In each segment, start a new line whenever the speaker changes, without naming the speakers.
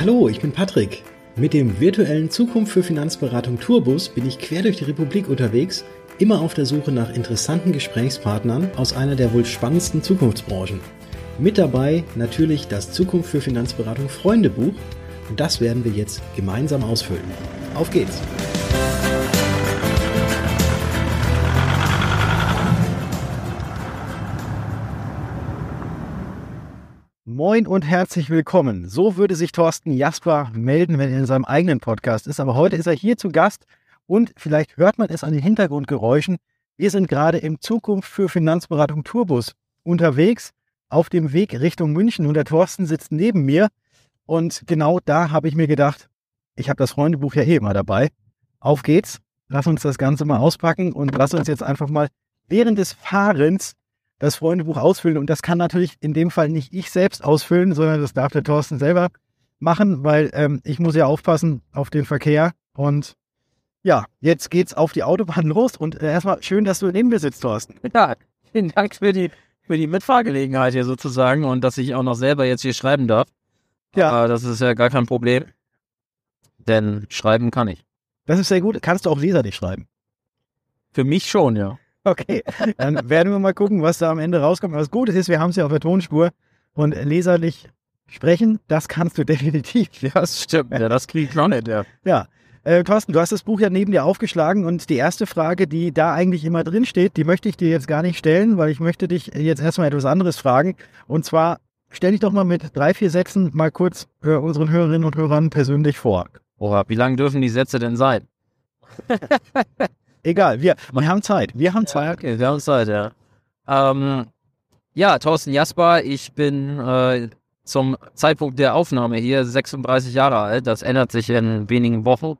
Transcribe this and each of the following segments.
Hallo, ich bin Patrick. Mit dem virtuellen Zukunft für Finanzberatung Tourbus bin ich quer durch die Republik unterwegs, immer auf der Suche nach interessanten Gesprächspartnern aus einer der wohl spannendsten Zukunftsbranchen. Mit dabei natürlich das Zukunft für Finanzberatung Freundebuch und das werden wir jetzt gemeinsam ausfüllen. Auf geht's! Moin und herzlich willkommen. So würde sich Thorsten Jasper melden, wenn er in seinem eigenen Podcast ist. Aber heute ist er hier zu Gast und vielleicht hört man es an den Hintergrundgeräuschen. Wir sind gerade im Zukunft für Finanzberatung Tourbus unterwegs auf dem Weg Richtung München und der Thorsten sitzt neben mir. Und genau da habe ich mir gedacht, ich habe das Freundebuch ja eh immer dabei. Auf geht's. Lass uns das Ganze mal auspacken und lass uns jetzt einfach mal während des Fahrens das Freundebuch ausfüllen. Und das kann natürlich in dem Fall nicht ich selbst ausfüllen, sondern das darf der Thorsten selber machen, weil ähm, ich muss ja aufpassen auf den Verkehr. Und ja, jetzt geht's auf die Autobahn los. Und äh, erstmal schön, dass du neben mir sitzt, Thorsten.
Ja, vielen Dank für die, für die Mitfahrgelegenheit hier sozusagen und dass ich auch noch selber jetzt hier schreiben darf. Ja. Äh, das ist ja gar kein Problem. Denn schreiben kann ich.
Das ist sehr gut. Kannst du auch leserlich schreiben?
Für mich schon, ja.
Okay, dann werden wir mal gucken, was da am Ende rauskommt. Was gut ist, wir haben es ja auf der Tonspur und leserlich sprechen, das kannst du definitiv.
Ja, das stimmt. Ja, das kriege ich noch nicht, ja.
Ja. Äh, Thorsten, du hast das Buch ja neben dir aufgeschlagen und die erste Frage, die da eigentlich immer drin steht, die möchte ich dir jetzt gar nicht stellen, weil ich möchte dich jetzt erstmal etwas anderes fragen. Und zwar, stell dich doch mal mit drei, vier Sätzen mal kurz äh, unseren Hörerinnen und Hörern persönlich vor.
Oha, wie lang dürfen die Sätze denn sein?
Egal, wir, wir haben Zeit. Wir haben Zeit.
Okay, wir haben Zeit, ja. Ähm, ja, Thorsten Jasper, ich bin äh, zum Zeitpunkt der Aufnahme hier 36 Jahre alt. Das ändert sich in wenigen Wochen.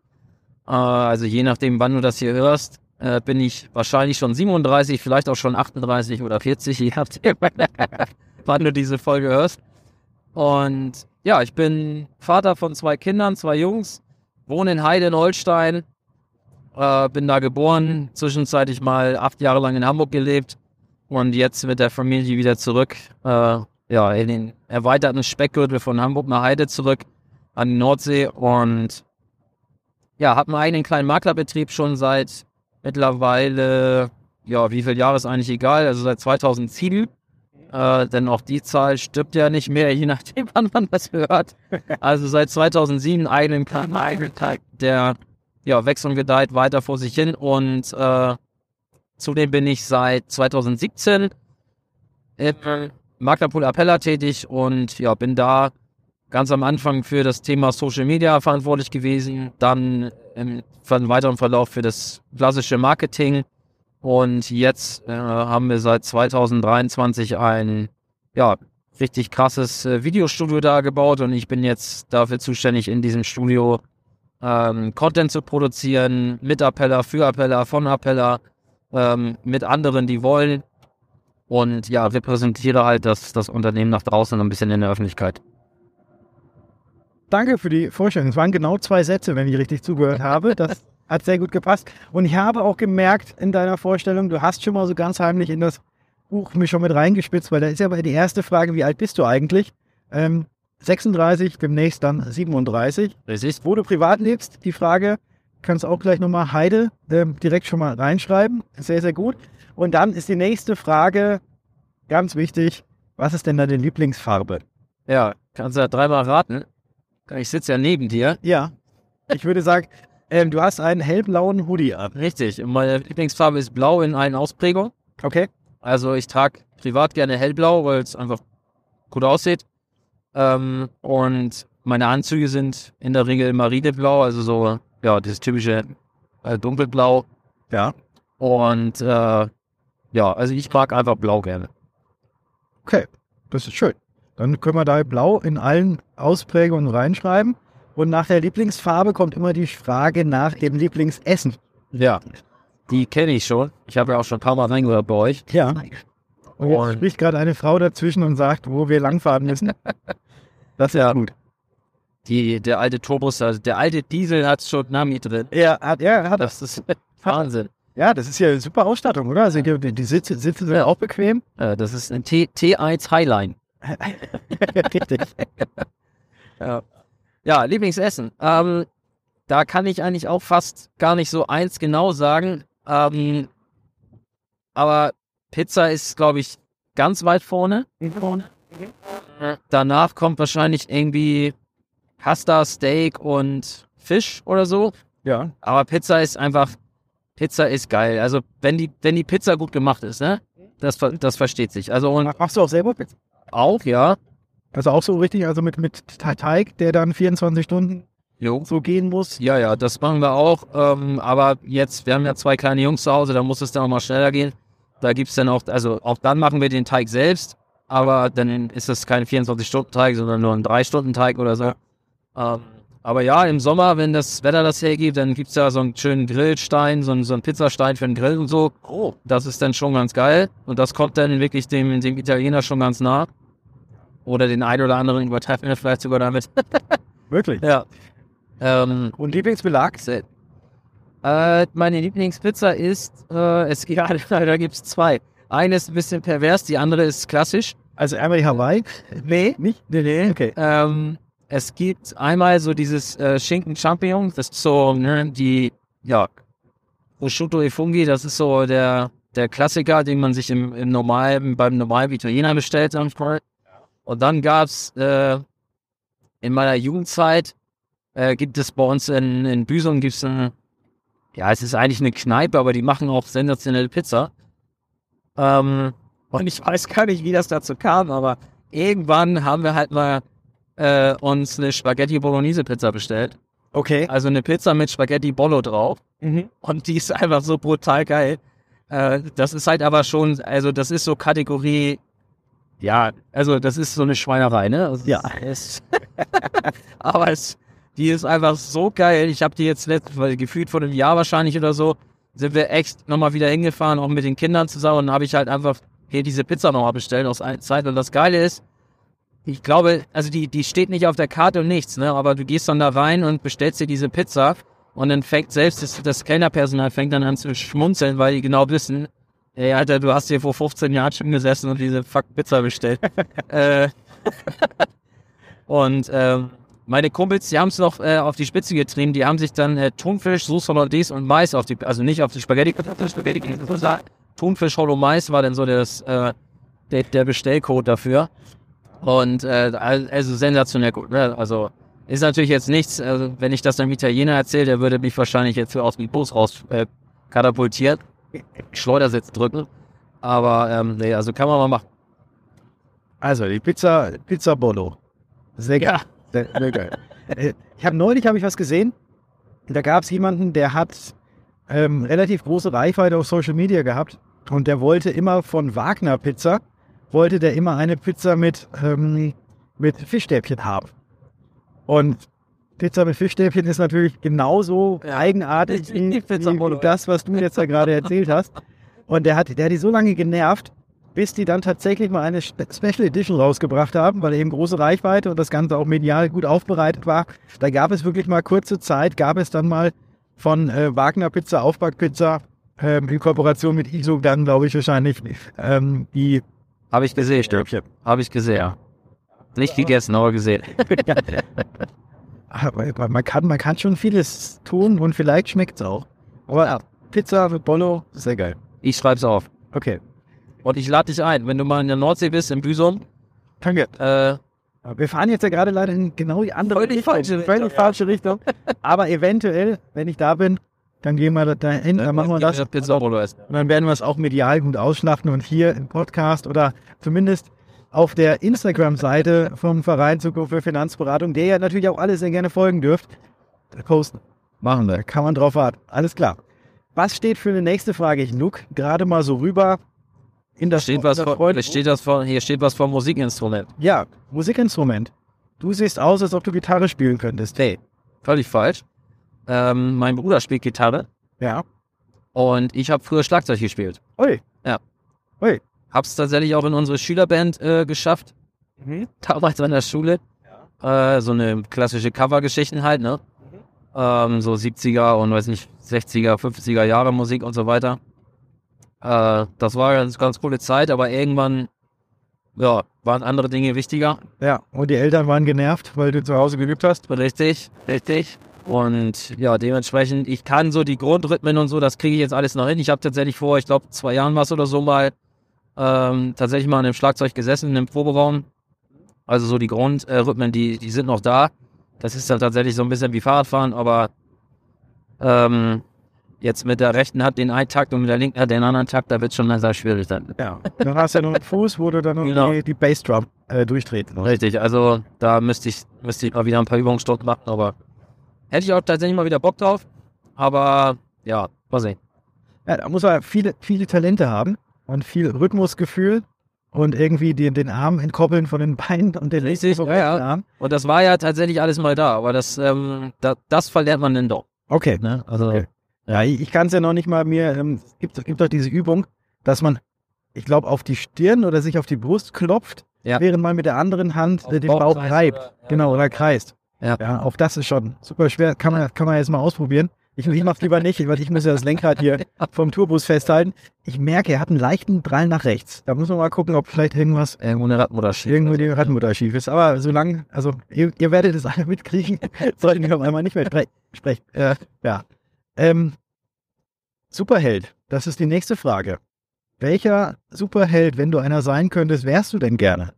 Äh, also je nachdem, wann du das hier hörst, äh, bin ich wahrscheinlich schon 37, vielleicht auch schon 38 oder 40, je nachdem, wann du diese Folge hörst. Und ja, ich bin Vater von zwei Kindern, zwei Jungs, wohne in Heide in Holstein, äh, bin da geboren, zwischenzeitlich mal acht Jahre lang in Hamburg gelebt und jetzt mit der Familie wieder zurück, äh, ja, in den erweiterten Speckgürtel von Hamburg nach Heide zurück an die Nordsee und ja, habe einen eigenen kleinen Maklerbetrieb schon seit mittlerweile, ja, wie viele Jahre ist eigentlich egal, also seit 2007. Äh, denn auch die Zahl stirbt ja nicht mehr, je nachdem, wann man das hört. Also seit 2007 eigenen kleinen Maklerbetrieb, der ja, wächst und gedeiht weiter vor sich hin. Und äh, zudem bin ich seit 2017 im Maklerpool Appella tätig und ja, bin da ganz am Anfang für das Thema Social Media verantwortlich gewesen, dann im, weiteren Verlauf für das klassische Marketing und jetzt äh, haben wir seit 2023 ein ja, richtig krasses äh, Videostudio da gebaut und ich bin jetzt dafür zuständig, in diesem Studio ähm, Content zu produzieren, mit Appeller, für Appeller, von Appeller, ähm, mit anderen, die wollen. Und ja, repräsentiere halt das, das Unternehmen nach draußen ein bisschen in der Öffentlichkeit.
Danke für die Vorstellung. Es waren genau zwei Sätze, wenn ich richtig zugehört habe. Das hat sehr gut gepasst. Und ich habe auch gemerkt in deiner Vorstellung, du hast schon mal so ganz heimlich in das Buch mich schon mit reingespitzt, weil da ist ja die erste Frage, wie alt bist du eigentlich? Ähm, 36, demnächst dann 37.
Richtig.
Wo du privat lebst, die Frage kannst du auch gleich nochmal Heide äh, direkt schon mal reinschreiben. Sehr, sehr gut. Und dann ist die nächste Frage ganz wichtig. Was ist denn deine Lieblingsfarbe?
Ja, kannst du ja dreimal raten. Ich sitze ja neben dir.
Ja. Ich würde sagen, ähm, du hast einen hellblauen Hoodie an.
Richtig. Meine Lieblingsfarbe ist blau in allen Ausprägungen.
Okay.
Also ich trage privat gerne hellblau, weil es einfach gut aussieht. Ähm, und meine Anzüge sind in der Regel marineblau, also so, ja, das typische äh, dunkelblau.
Ja.
Und äh, ja, also ich mag einfach blau gerne.
Okay, das ist schön. Dann können wir da blau in allen Ausprägungen reinschreiben. Und nach der Lieblingsfarbe kommt immer die Frage nach dem Lieblingsessen.
Ja, die kenne ich schon. Ich habe ja auch schon ein paar Mal reingehört bei euch.
Ja. Und jetzt und spricht gerade eine Frau dazwischen und sagt, wo wir langfahren müssen.
Das ist ja gut. Die, der alte Turbus, also der alte Diesel hat schon Nami drin.
Ja, hat, ja, hat
das. ist Wahnsinn.
Ja, das ist ja super Ausstattung, oder? Also die, die Sitze, Sitze sind ja auch bequem.
Ja, das ist ein T, T1 Highline.
Richtig.
ja. Ja, Lieblingsessen. Ähm, da kann ich eigentlich auch fast gar nicht so eins genau sagen. Ähm, aber Pizza ist, glaube ich, ganz weit vorne. vorne. Danach kommt wahrscheinlich irgendwie Pasta, Steak und Fisch oder so.
Ja.
Aber Pizza ist einfach, Pizza ist geil. Also wenn die, wenn die Pizza gut gemacht ist, ne? Das, das versteht sich. Also und
Machst du auch selber Pizza?
auch, ja.
Also auch so richtig, also mit, mit Te- Teig, der dann 24 Stunden
Jo.
so gehen muss.
Ja, ja, das machen wir auch. Ähm, aber jetzt, wir haben ja zwei kleine Jungs zu Hause, da muss es dann auch mal schneller gehen. Da gibt's dann auch, also auch dann machen wir den Teig selbst, aber dann ist es kein 24-Stunden-Teig, sondern nur ein 3-Stunden-Teig oder so. Ähm, aber ja, im Sommer, wenn das Wetter das hergibt, dann gibt's ja so einen schönen Grillstein, so einen, so einen Pizzastein für den Grill und so.
Oh.
Das ist dann schon ganz geil. Und das kommt dann wirklich dem, dem Italiener schon ganz nah. Oder den einen oder anderen übertreffen wir vielleicht sogar damit.
Wirklich.
ja. Ähm,
Und Lieblingsbelag?
Äh, meine Lieblingspizza ist, äh, es gibt, da gibt es zwei. Eine ist ein bisschen pervers, die andere ist klassisch.
Also einmal die Hawaii?
Nee.
Nicht? Nee, nee. Okay.
Ähm, es gibt einmal so dieses äh, Schinken Champignon, das ist so, ne, die, ja, Prosciutto e Funghi, das ist so der, der Klassiker, den man sich im, im normalen, beim normalen Italiener bestellt. Und dann gab's äh, in meiner Jugendzeit, äh, gibt es bei uns in, in Büsum gibt's ein, ja, es ist eigentlich eine Kneipe, aber die machen auch sensationelle Pizza. Ähm, und ich weiß gar nicht, wie das dazu kam, aber irgendwann haben wir halt mal äh, uns eine Spaghetti Bolognese Pizza bestellt.
Okay.
Also eine Pizza mit Spaghetti Bollo drauf.
Mhm.
Und die ist einfach so brutal geil. Äh, das ist halt aber schon, also das ist so Kategorie, ja, also das ist so eine Schweinerei, ne? Also
Ja.
Es, aber es, die ist einfach so geil. Ich habe die jetzt letzt, weil gefühlt vor einem Jahr wahrscheinlich oder so, sind wir echt nochmal wieder hingefahren, auch mit den Kindern zusammen. Und habe ich halt einfach hier diese Pizza nochmal bestellt aus einer Zeit. Und das Geile ist, ich glaube, also die, die steht nicht auf der Karte und nichts, ne? Aber du gehst dann da rein und bestellst dir diese Pizza und dann fängt selbst das, das Kellnerpersonal fängt dann an zu schmunzeln, weil die genau wissen, ey Alter, du hast hier vor 15 Jahren schon gesessen und diese fuck Pizza bestellt. äh, und ähm, meine Kumpels, die haben es noch äh, auf die Spitze getrieben, die haben sich dann äh, Thunfisch, Sauce Hollandaise und Mais auf die, also nicht auf die Spaghetti, Spaghetti Thunfisch, Hollow Mais war dann so das, äh, der, der Bestellcode dafür. Und äh, also sensationell gut. Ne? Also ist natürlich jetzt nichts, also wenn ich das einem Italiener erzähle, der würde mich wahrscheinlich jetzt aus dem Bus raus äh, katapultiert, Schleudersitz drücken. Aber ähm, nee, also kann man mal machen.
Also die Pizza, Pizza Bolo. Sehr geil. Sehr, sehr geil. Äh, ich habe neulich habe ich was gesehen. Da gab es jemanden, der hat ähm, relativ große Reichweite auf Social Media gehabt und der wollte immer von Wagner Pizza wollte der immer eine Pizza mit ähm, mit Fischstäbchen haben. Und Pizza mit Fischstäbchen ist natürlich genauso
Ja.
eigenartig wie, wie das, was du jetzt da gerade erzählt hast. Und der hat, der hat die so lange genervt, bis die dann tatsächlich mal eine Spe- Special Edition rausgebracht haben, weil eben große Reichweite und das Ganze auch medial gut aufbereitet war. Da gab es wirklich mal kurze Zeit, gab es dann mal von äh, Wagner Pizza, Aufbackpizza, ähm, in Kooperation mit ISO dann, glaube ich, wahrscheinlich ähm, die
Habe ich gesehen,
Stäbchen.
Habe ich gesehen. Nicht gegessen, aber gesehen.
Aber man kann, man kann schon vieles tun und vielleicht schmeckt es auch. Aber
Ja.
Pizza mit Bollo, sehr geil.
Ich schreib's auf.
Okay,
Und ich lade dich ein, wenn du mal in der Nordsee bist, in Büsum.
danke.
Äh,
Wir fahren jetzt ja gerade leider in genau die andere
Völlig
Richtung.
falsche Richtung,
Völlig
ja.
falsche Richtung. Aber eventuell, wenn ich da bin, dann gehen wir da hin, dann machen wir das. Und dann werden wir es auch medial gut ausschlachten und hier im Podcast oder zumindest auf der Instagram-Seite vom Verein Zukunft für Finanzberatung, der ja natürlich auch alle sehr gerne folgen dürft, posten. Machen wir. Kann man drauf warten. Alles klar. Was steht für eine nächste Frage? Ich look gerade mal so rüber in das
Steht was hier steht das vor, hier steht was vom Musikinstrument.
Ja, Musikinstrument. Du siehst aus, als ob du Gitarre spielen könntest.
Nee, völlig falsch. Ähm, mein Bruder spielt Gitarre
Ja.
und ich habe früher Schlagzeug gespielt.
Ui.
Ja.
Ui.
Hab's tatsächlich auch in unsere Schülerband äh, geschafft, damals an der Schule. Äh, so eine klassische Covergeschichten halt, ne? Ähm, so 70er und weiß nicht, 60er, 50er Jahre Musik und so weiter. Äh, das war eine ganz, ganz coole Zeit, aber irgendwann ja, waren andere Dinge wichtiger.
Ja, und die Eltern waren genervt, weil du zu Hause geübt hast.
Richtig, richtig. Und ja, dementsprechend, ich kann so die Grundrhythmen und so, das kriege ich jetzt alles noch hin. Ich habe tatsächlich vor, ich glaube, zwei Jahren was oder so mal ähm, tatsächlich mal in einem Schlagzeug gesessen, in einem Proberaum. Also so die Grundrhythmen, die, die sind noch da. Das ist dann tatsächlich so ein bisschen wie Fahrradfahren, aber ähm, jetzt mit der rechten Hand den einen Takt und mit der linken Hand den anderen Takt, da wird schon sehr schwierig dann.
Ja. Dann hast du ja noch einen Fuß, wo du dann noch
Genau.
die, die Bassdrum äh, durchtreten musst.
Richtig, also da müsste ich, müsste ich mal wieder ein paar Übungsstunden machen, aber hätte ich auch tatsächlich mal wieder Bock drauf. Aber ja, mal sehen.
Ja, da muss man viele, viele Talente haben und viel Rhythmusgefühl und irgendwie den, den Arm entkoppeln von den Beinen und den
Richtig, ja, ja.
Arm.
Und das war ja tatsächlich alles mal da, aber das, ähm, da, das verlernt man dann doch.
Okay.
Ne? Also,
Okay. Ja, ich, ich kann es ja noch nicht mal mir, ähm, es gibt, gibt doch diese Übung, dass man, ich glaube, auf die Stirn oder sich auf die Brust klopft,
Ja.
während man mit der anderen Hand äh, den
Bauch
Bauch reibt.
oder- ja,
genau, oder kreist.
Ja.
ja, auch das ist schon super schwer. Kann man, kann man jetzt mal ausprobieren. Ich, ich mach's lieber nicht, weil ich muss ja das Lenkrad hier vom Tourbus festhalten. Ich merke, er hat einen leichten Drall nach rechts. Da muss man mal gucken, ob vielleicht irgendwas
Irgendwo eine Radmutter schief.
irgendwo die Radmutter schief ist. Aber solange, also ihr, ihr werdet es alle mitkriegen, sollten wir auf einmal nicht mehr spre sprechen. Äh, ja. Ähm, Superheld, das ist die nächste Frage. Welcher Superheld, wenn du einer sein könntest, wärst du denn gerne?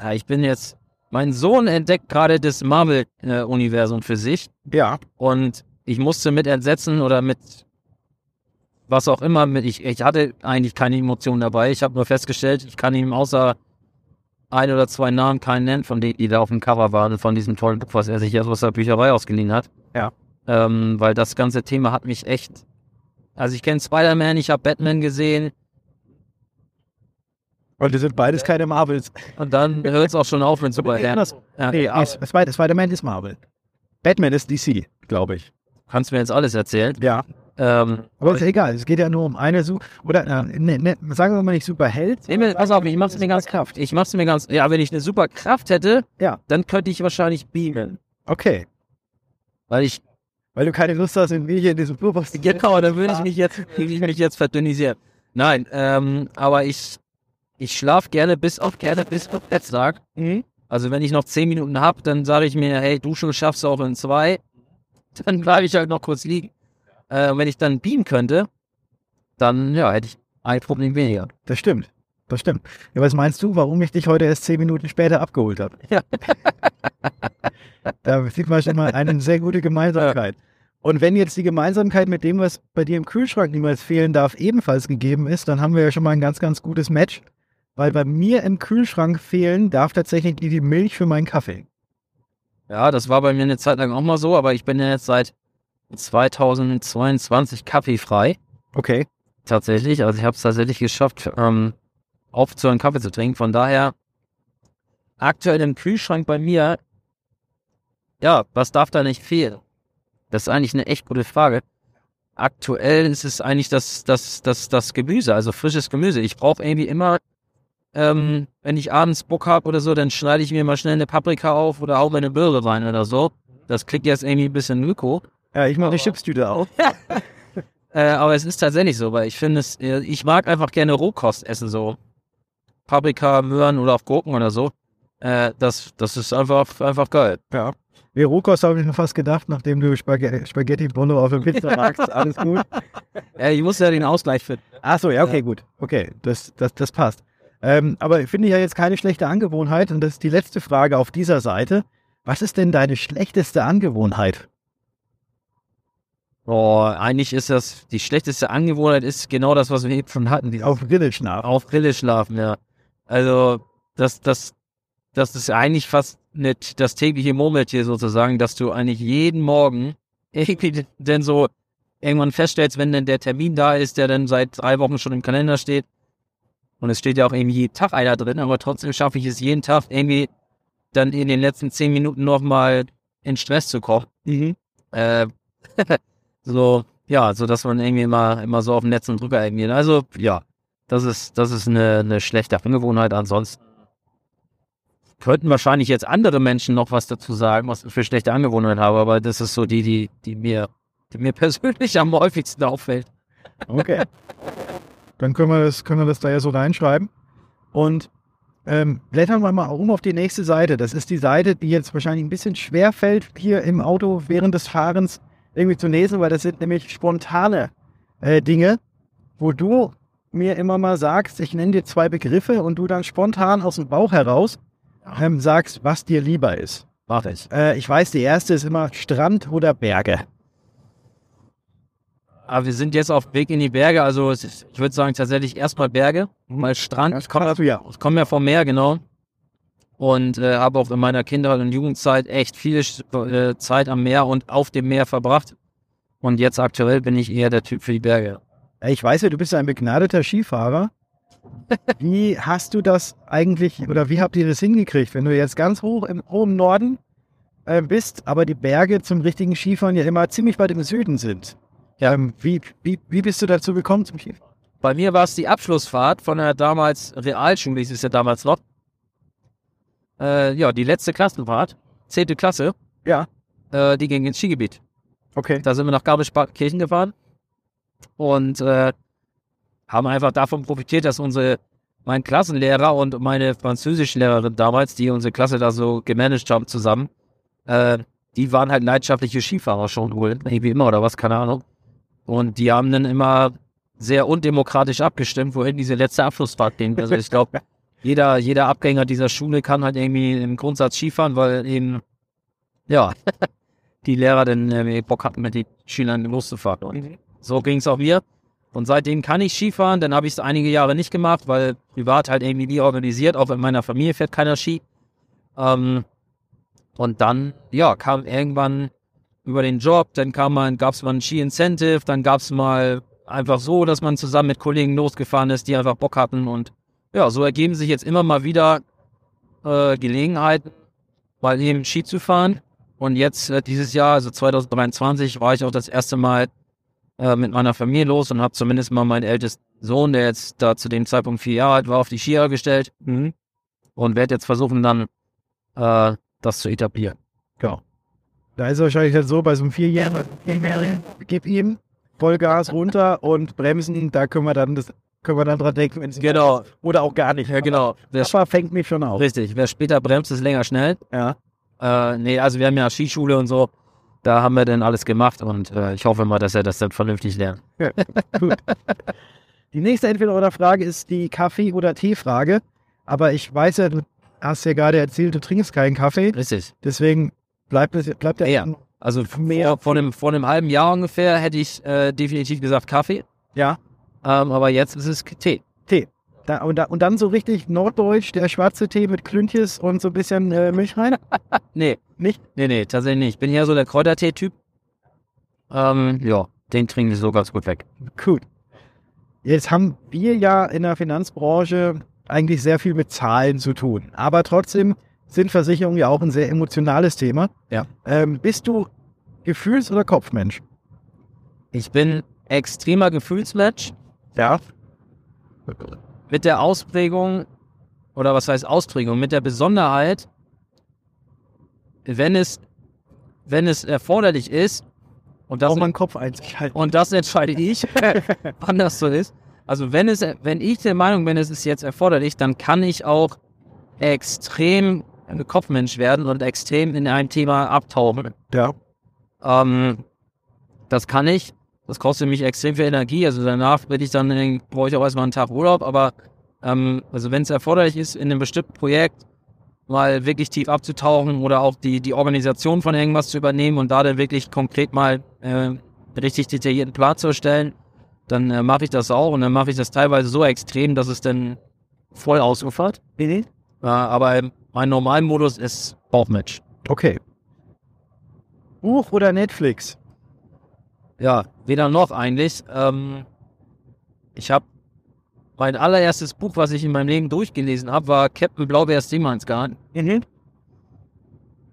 Ja, ich bin jetzt, mein Sohn entdeckt gerade das Marvel-Universum für sich
Ja.
und ich musste mit Entsetzen oder mit was auch immer, mit, ich, ich hatte eigentlich keine Emotionen dabei. Ich habe nur festgestellt, ich kann ihm außer ein oder zwei Namen keinen nennen, von denen, die da auf dem Cover waren, von diesem tollen Buch, was er sich aus der Bücherei ausgeliehen hat.
Ja.
Ähm, weil das ganze Thema hat mich echt. Also ich kenne Spider-Man, ich habe Batman gesehen
Und die sind beides keine Marvels.
und dann hört es auch schon auf mit Superhelden. Ja,
Nee, nee, Spider- Spider-Man ist Marvel. Batman ist DC, glaube ich.
kannst mir jetzt alles erzählen.
Ja.
Ähm,
Aber ist ja egal. Es geht ja nur um eine Su oder äh, ne, ne, sagen wir mal nicht Superheld.
Nee, mir- pass auf, ich mach's mir ganz
Kraft.
Ich mach's mir ganz. Ja, wenn ich eine super Kraft hätte,
Ja.
dann könnte ich wahrscheinlich beamen.
Okay.
Weil ich,
Weil du keine Lust hast, in wie hier in diesem Tourbus zu
genau, dann würde ich mich jetzt, würde ich mich jetzt verdünnisieren. Nein, ähm, aber ich, ich schlaf gerne bis auf gerne bis auf Netztag.
Mhm.
Also wenn ich noch zehn Minuten hab, dann sage ich mir, hey, Duschen schaffst du auch in zwei. Dann bleibe ich halt noch kurz liegen. Äh, wenn ich dann beamen könnte, dann, ja, hätte ich ein Problem weniger.
Das stimmt. Das stimmt. Ja, was meinst du, warum ich dich heute erst zehn Minuten später abgeholt habe?
Ja.
da sieht man schon mal eine sehr gute Gemeinsamkeit. Und wenn jetzt die Gemeinsamkeit mit dem, was bei dir im Kühlschrank niemals fehlen darf, ebenfalls gegeben ist, dann haben wir ja schon mal ein ganz, ganz gutes Match. Weil bei mir im Kühlschrank fehlen darf tatsächlich die, die Milch für meinen Kaffee.
Ja, das war bei mir eine Zeit lang auch mal so, aber ich bin ja jetzt seit 2022 kaffeefrei.
Okay.
Tatsächlich. Also ich habe es tatsächlich geschafft, ähm, aufzuhören, Kaffee zu trinken. Von daher, aktuell im Kühlschrank bei mir, ja, was darf da nicht fehlen? Das ist eigentlich eine echt gute Frage. Aktuell ist es eigentlich das, das, das, das Gemüse, also frisches Gemüse. Ich brauche irgendwie immer, ähm, wenn ich abends Bock habe oder so, dann schneide ich mir mal schnell eine Paprika auf oder hau mir eine Birne rein oder so. Das klingt jetzt irgendwie ein bisschen öko.
Ja, ich mache die Chipstüte auf.
Äh, aber es ist tatsächlich so, weil ich finde es, äh, ich mag einfach gerne Rohkost essen, so Paprika, Möhren oder auch Gurken oder so. Äh, das, das ist einfach, einfach geil.
Ja. Wie Rohkost habe ich mir fast gedacht, nachdem du Spaghetti, Spaghetti Bollo auf der Pizza magst. Alles gut.
Äh, ich muss ja den Ausgleich finden.
Ach so, ja, okay, gut. Okay, das, das, das passt. Ähm, aber ich finde ja jetzt keine schlechte Angewohnheit und das ist die letzte Frage auf dieser Seite. Was ist denn deine schlechteste Angewohnheit?
Oh, eigentlich ist das, die schlechteste Angewohnheit ist genau das, was wir eben schon hatten, die
Auf Grille schlafen.
auf Brille schlafen, ja. Also, das, das, das ist eigentlich fast nicht das tägliche Murmeltier sozusagen, dass du eigentlich jeden Morgen irgendwie denn so irgendwann feststellst, wenn denn der Termin da ist, der dann seit drei Wochen schon im Kalender steht. Und es steht ja auch irgendwie jeden Tag einer drin, aber trotzdem schaffe ich es jeden Tag irgendwie dann in den letzten zehn Minuten nochmal in Stress zu kommen.
Mhm.
Äh, so, ja, so dass man irgendwie immer, immer so auf dem letzten Drücker irgendwie. Also, ja, das ist, das ist eine, eine schlechte Angewohnheit. Ansonsten könnten wahrscheinlich jetzt andere Menschen noch was dazu sagen, was ich für schlechte Angewohnheiten habe, aber das ist so die, die, die mir, die mir persönlich am häufigsten auffällt.
Okay. Dann können wir, das, können wir das da ja so reinschreiben. Und ähm, blättern wir mal um auf die nächste Seite. Das ist die Seite, die jetzt wahrscheinlich ein bisschen schwer fällt, hier im Auto während des Fahrens irgendwie zu lesen, weil das sind nämlich spontane äh, Dinge, wo du mir immer mal sagst, ich nenne dir zwei Begriffe und du dann spontan aus dem Bauch heraus ähm, sagst, was dir lieber ist.
Warte ich.
Äh, ich weiß, die erste ist immer Strand oder Berge.
Aber wir sind jetzt auf dem Weg in die Berge, also ich würde sagen tatsächlich erstmal Berge, weil Strand, ich komme
du ja.
ich komme ja vom Meer, genau. Und äh, habe auch in meiner Kindheit und Jugendzeit echt viel äh, Zeit am Meer und auf dem Meer verbracht. Und jetzt aktuell bin ich eher der Typ für die Berge.
Ich weiß ja, du bist ein begnadeter Skifahrer. Wie hast du das eigentlich oder wie habt ihr das hingekriegt, wenn du jetzt ganz hoch im hohen Norden äh, bist, aber die Berge zum richtigen Skifahren ja immer ziemlich weit im Süden sind?
Ja.
Ähm, wie, wie, wie bist du dazu gekommen zum Skifahren?
Bei mir war es die Abschlussfahrt von der damals Realschule, hieß es ja damals noch. Äh, ja, die letzte Klassenfahrt, zehnte Klasse,
Ja.
äh, die ging ins Skigebiet.
Okay.
Da sind wir nach Garmisch-Partenkirchen gefahren und äh, haben einfach davon profitiert, dass unsere, mein Klassenlehrer und meine Französischlehrerin damals, die unsere Klasse da so gemanagt haben zusammen, äh, die waren halt leidenschaftliche Skifahrer schon wohl, irgendwie immer oder was, keine Ahnung. Und die haben dann immer sehr undemokratisch abgestimmt, wohin diese letzte Abschlussfahrt ging. Also ich glaube, jeder, jeder Abgänger dieser Schule kann halt irgendwie im Grundsatz Skifahren, weil eben, ja, die Lehrer dann irgendwie Bock hatten, mit den Schülern loszufahren. Und so ging es auch mir. Und seitdem kann ich Skifahren, dann habe ich es einige Jahre nicht gemacht, weil privat halt irgendwie nie organisiert, auch in meiner Familie fährt keiner Ski. Ähm, und dann, ja, kam irgendwann über den Job, dann kam man, gab es mal ein Ski-Incentive, dann gab es mal einfach so, dass man zusammen mit Kollegen losgefahren ist, die einfach Bock hatten. Und ja, so ergeben sich jetzt immer mal wieder äh, Gelegenheiten, mal eben Ski zu fahren. Und jetzt äh, dieses Jahr, also 2023, war ich auch das erste Mal äh, mit meiner Familie los und habe zumindest mal meinen ältesten Sohn, der jetzt da zu dem Zeitpunkt vier Jahre alt war, auf die Skier gestellt
Mhm.
und werde jetzt versuchen, dann äh, das zu etablieren.
Genau. Da ist es wahrscheinlich dann so, bei so einem Vierjährigen, gib ihm Vollgas runter und bremsen, da können wir dann das können wir dann dran denken, wenn es
Genau,
oder auch gar nicht.
ja genau. Wer,
Das fängt mich schon auf.
richtig, wer später bremst, ist länger schnell.
Ja.
Äh, nee, also wir haben ja Skischule und so. Da haben wir dann alles gemacht und äh, ich hoffe mal, dass er das dann vernünftig lernt.
Gut. Die nächste Entweder-Oder-Frage ist die Kaffee- oder Tee-Frage. Aber ich weiß ja, du hast ja gerade erzählt, du trinkst keinen Kaffee.
Richtig.
Deswegen bleibt, es, bleibt der.
Ja. Also
Mehr-
vor, vor, einem, vor einem halben Jahr ungefähr hätte ich äh, definitiv gesagt Kaffee.
Ja,
Ähm, aber jetzt ist es Tee.
Tee. Da, und, da, und dann so richtig norddeutsch, der schwarze Tee mit Klüntjes und so ein bisschen äh, Milch rein.
Nee,
Nicht?
nee, nee, tatsächlich nicht. Ich bin eher so der Kräutertee-Typ. Ähm, ja, den trinke ich so ganz gut weg.
Gut. Jetzt haben wir ja in der Finanzbranche eigentlich sehr viel mit Zahlen zu tun. Aber trotzdem sind Versicherungen ja auch ein sehr emotionales Thema.
Ja.
Ähm, bist du Gefühls- oder Kopfmensch?
Ich bin extremer Gefühlsmensch
Ja.
Mit der Ausprägung, oder was heißt Ausprägung, mit der Besonderheit, wenn es, wenn es erforderlich ist, und das,
Auch mein Kopf einzig halten.
und das entscheide ich, wann das so ist. Also wenn es, wenn ich der Meinung bin, es ist jetzt erforderlich, dann kann ich auch extrem ein Kopfmensch werden und extrem in ein Thema abtauchen.
Ja.
Ähm, das kann ich. Das kostet mich extrem viel Energie. Also danach bin ich dann, brauche ich auch erstmal einen Tag Urlaub. Aber ähm, also wenn es erforderlich ist, in einem bestimmten Projekt mal wirklich tief abzutauchen oder auch die, die Organisation von irgendwas zu übernehmen und da dann wirklich konkret mal äh, einen richtig detaillierten Plan zu erstellen, dann äh, mache ich das auch und dann mache ich das teilweise so extrem, dass es dann voll ausufert. Äh, aber mein Normalmodus ist Bauchmatch.
Okay. Buch oder Netflix?
Ja, weder noch eigentlich. Ähm, ich habe mein allererstes Buch, was ich in meinem Leben durchgelesen habe, war Captain Blaubeers Seemannsgarn.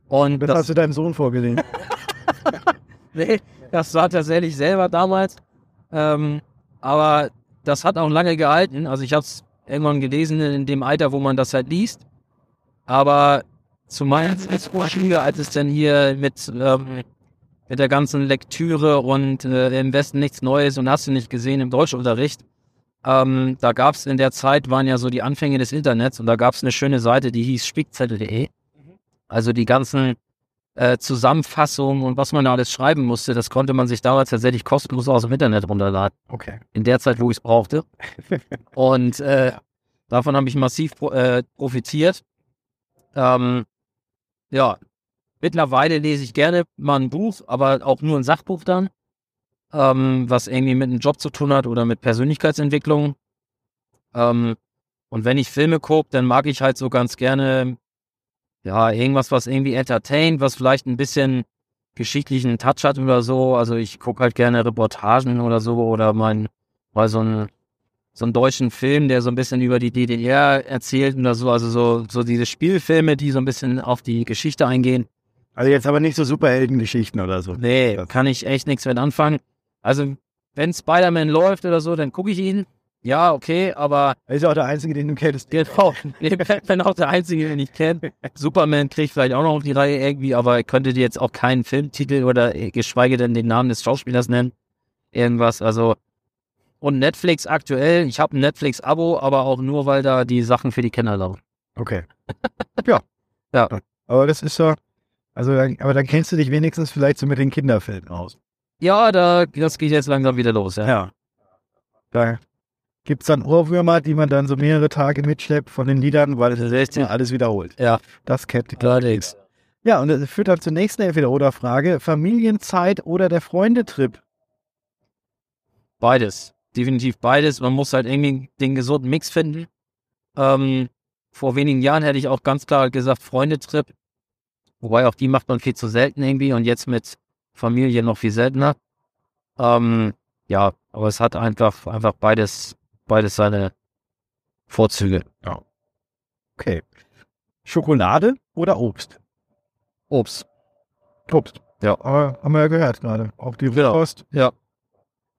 Und
Das,
das,
hast du deinem Sohn vorgelesen.
nee, das war tatsächlich selber damals. Ähm, aber das hat auch lange gehalten. Also ich habe es irgendwann gelesen in dem Alter, wo man das halt liest. Aber zu meiner Zeitvorschläge, als es dann hier mit, ähm, mit der ganzen Lektüre und äh, im Westen nichts Neues und hast du nicht gesehen im Deutschunterricht, Ähm, da gab es in der Zeit, waren ja so die Anfänge des Internets und da gab es eine schöne Seite, die hieß spickzettel.de. Also die ganzen äh, Zusammenfassungen und was man da alles schreiben musste, das konnte man sich damals tatsächlich kostenlos aus dem Internet runterladen.
Okay.
In der Zeit, wo ich es brauchte. und äh, davon habe ich massiv pro, äh, profitiert. Ähm, ja, mittlerweile lese ich gerne mal ein Buch, aber auch nur ein Sachbuch dann, ähm, was irgendwie mit einem Job zu tun hat oder mit Persönlichkeitsentwicklung. Ähm, und wenn ich Filme gucke, dann mag ich halt so ganz gerne ja, irgendwas, was irgendwie entertaint, was vielleicht ein bisschen geschichtlichen Touch hat oder so. Also ich gucke halt gerne Reportagen oder so oder mein, mal so einen, so einen deutschen Film, der so ein bisschen über die DDR erzählt oder so. Also so, so diese Spielfilme, die so ein bisschen auf die Geschichte eingehen.
Also jetzt aber nicht so Superheldengeschichten oder so.
Nee, kann ich echt nichts mit anfangen. Also wenn Spider-Man läuft oder so, dann gucke ich ihn. Ja, okay, aber.
Er ist ja auch der Einzige, den du kennst.
Genau. Ich bin auch der Einzige, den ich kenne. Superman kriegt vielleicht auch noch auf die Reihe irgendwie, aber ich könnte dir jetzt auch keinen Filmtitel oder äh, geschweige denn den Namen des Schauspielers nennen. Irgendwas, also. Und Netflix aktuell, ich habe ein Netflix-Abo, aber auch nur, weil da die Sachen für die Kinder laufen.
Okay. ja.
Ja.
Aber das ist ja. Also, aber dann kennst du dich wenigstens vielleicht so mit den Kinderfilmen aus.
Ja, da, das geht jetzt langsam wieder los, ja.
Ja. Da gibt es dann Ohrwürmer, die man dann so mehrere Tage mitschleppt von den Liedern, weil es ja alles wiederholt.
Ja.
Das kennt
Allerdings.
Ja, und das führt dann zur nächsten Entweder-Oder-Frage. Familienzeit oder der Freundetrip?
Beides. Definitiv beides. Man muss halt irgendwie den gesunden Mix finden. Ähm, vor wenigen Jahren hätte ich auch ganz klar gesagt Freundetrip. Wobei auch die macht man viel zu selten irgendwie und jetzt mit Familie noch viel seltener. Ähm, ja, aber es hat einfach, einfach beides, beides seine Vorzüge.
Ja. Okay. Schokolade oder Obst?
Obst.
Obst.
Ja.
Aber haben wir ja gehört gerade. Auch die
Genau. Ja.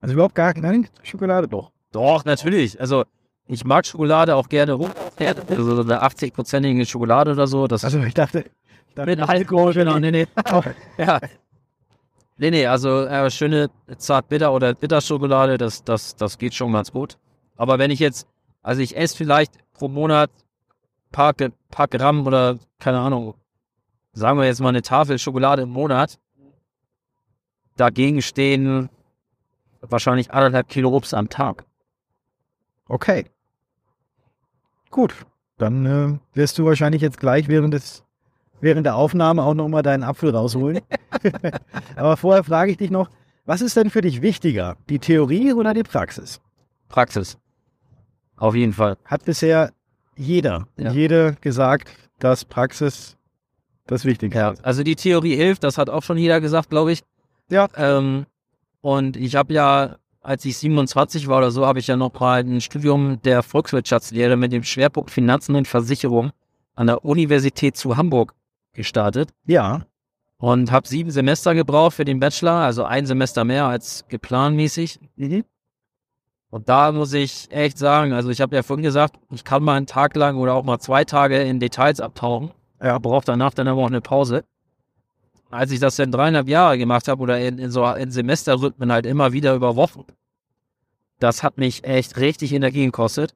Also überhaupt gar nein, Schokolade doch.
Doch, natürlich. Also ich mag Schokolade auch gerne rum. Also so eine 80-prozentige Schokolade oder so. Das
Also ich dachte
mit Alkohol, genau. Nee, nee. ja. Nee, nee, also äh, schöne zart-bitter oder Bitterschokolade, das, das, das geht schon ganz gut. Aber wenn ich jetzt, also ich esse vielleicht pro Monat paar, Ge- paar Gramm oder keine Ahnung, sagen wir jetzt mal eine Tafel Schokolade im Monat. Dagegen stehen wahrscheinlich anderthalb Kilo Obst am Tag.
Okay. Gut. Dann äh, wirst du wahrscheinlich jetzt gleich während des während der Aufnahme auch nochmal deinen Apfel rausholen. Aber vorher frage ich dich noch, was ist denn für dich wichtiger, die Theorie oder die Praxis?
Praxis. Auf jeden Fall.
Hat bisher jeder,
Ja.
jede gesagt, dass Praxis das Wichtigste
Ja,
ist.
also die Theorie hilft, das hat auch schon jeder gesagt, glaube ich.
Ja.
Ähm, und ich habe ja, als ich 27 war oder so, habe ich ja noch mal ein Studium der Volkswirtschaftslehre mit dem Schwerpunkt Finanzen und Versicherung an der Universität zu Hamburg gestartet
Ja.
und habe sieben Semester gebraucht für den Bachelor, also ein Semester mehr als geplant mäßig. Und da muss ich echt sagen, also ich habe ja vorhin gesagt, ich kann mal einen Tag lang oder auch mal zwei Tage in Details abtauchen.
Ja.
brauche danach dann aber auch eine Pause. Als ich das dann dreieinhalb Jahre gemacht habe oder in, in so in Semesterrhythmen halt immer wieder über Wochen, das hat mich echt richtig Energie gekostet.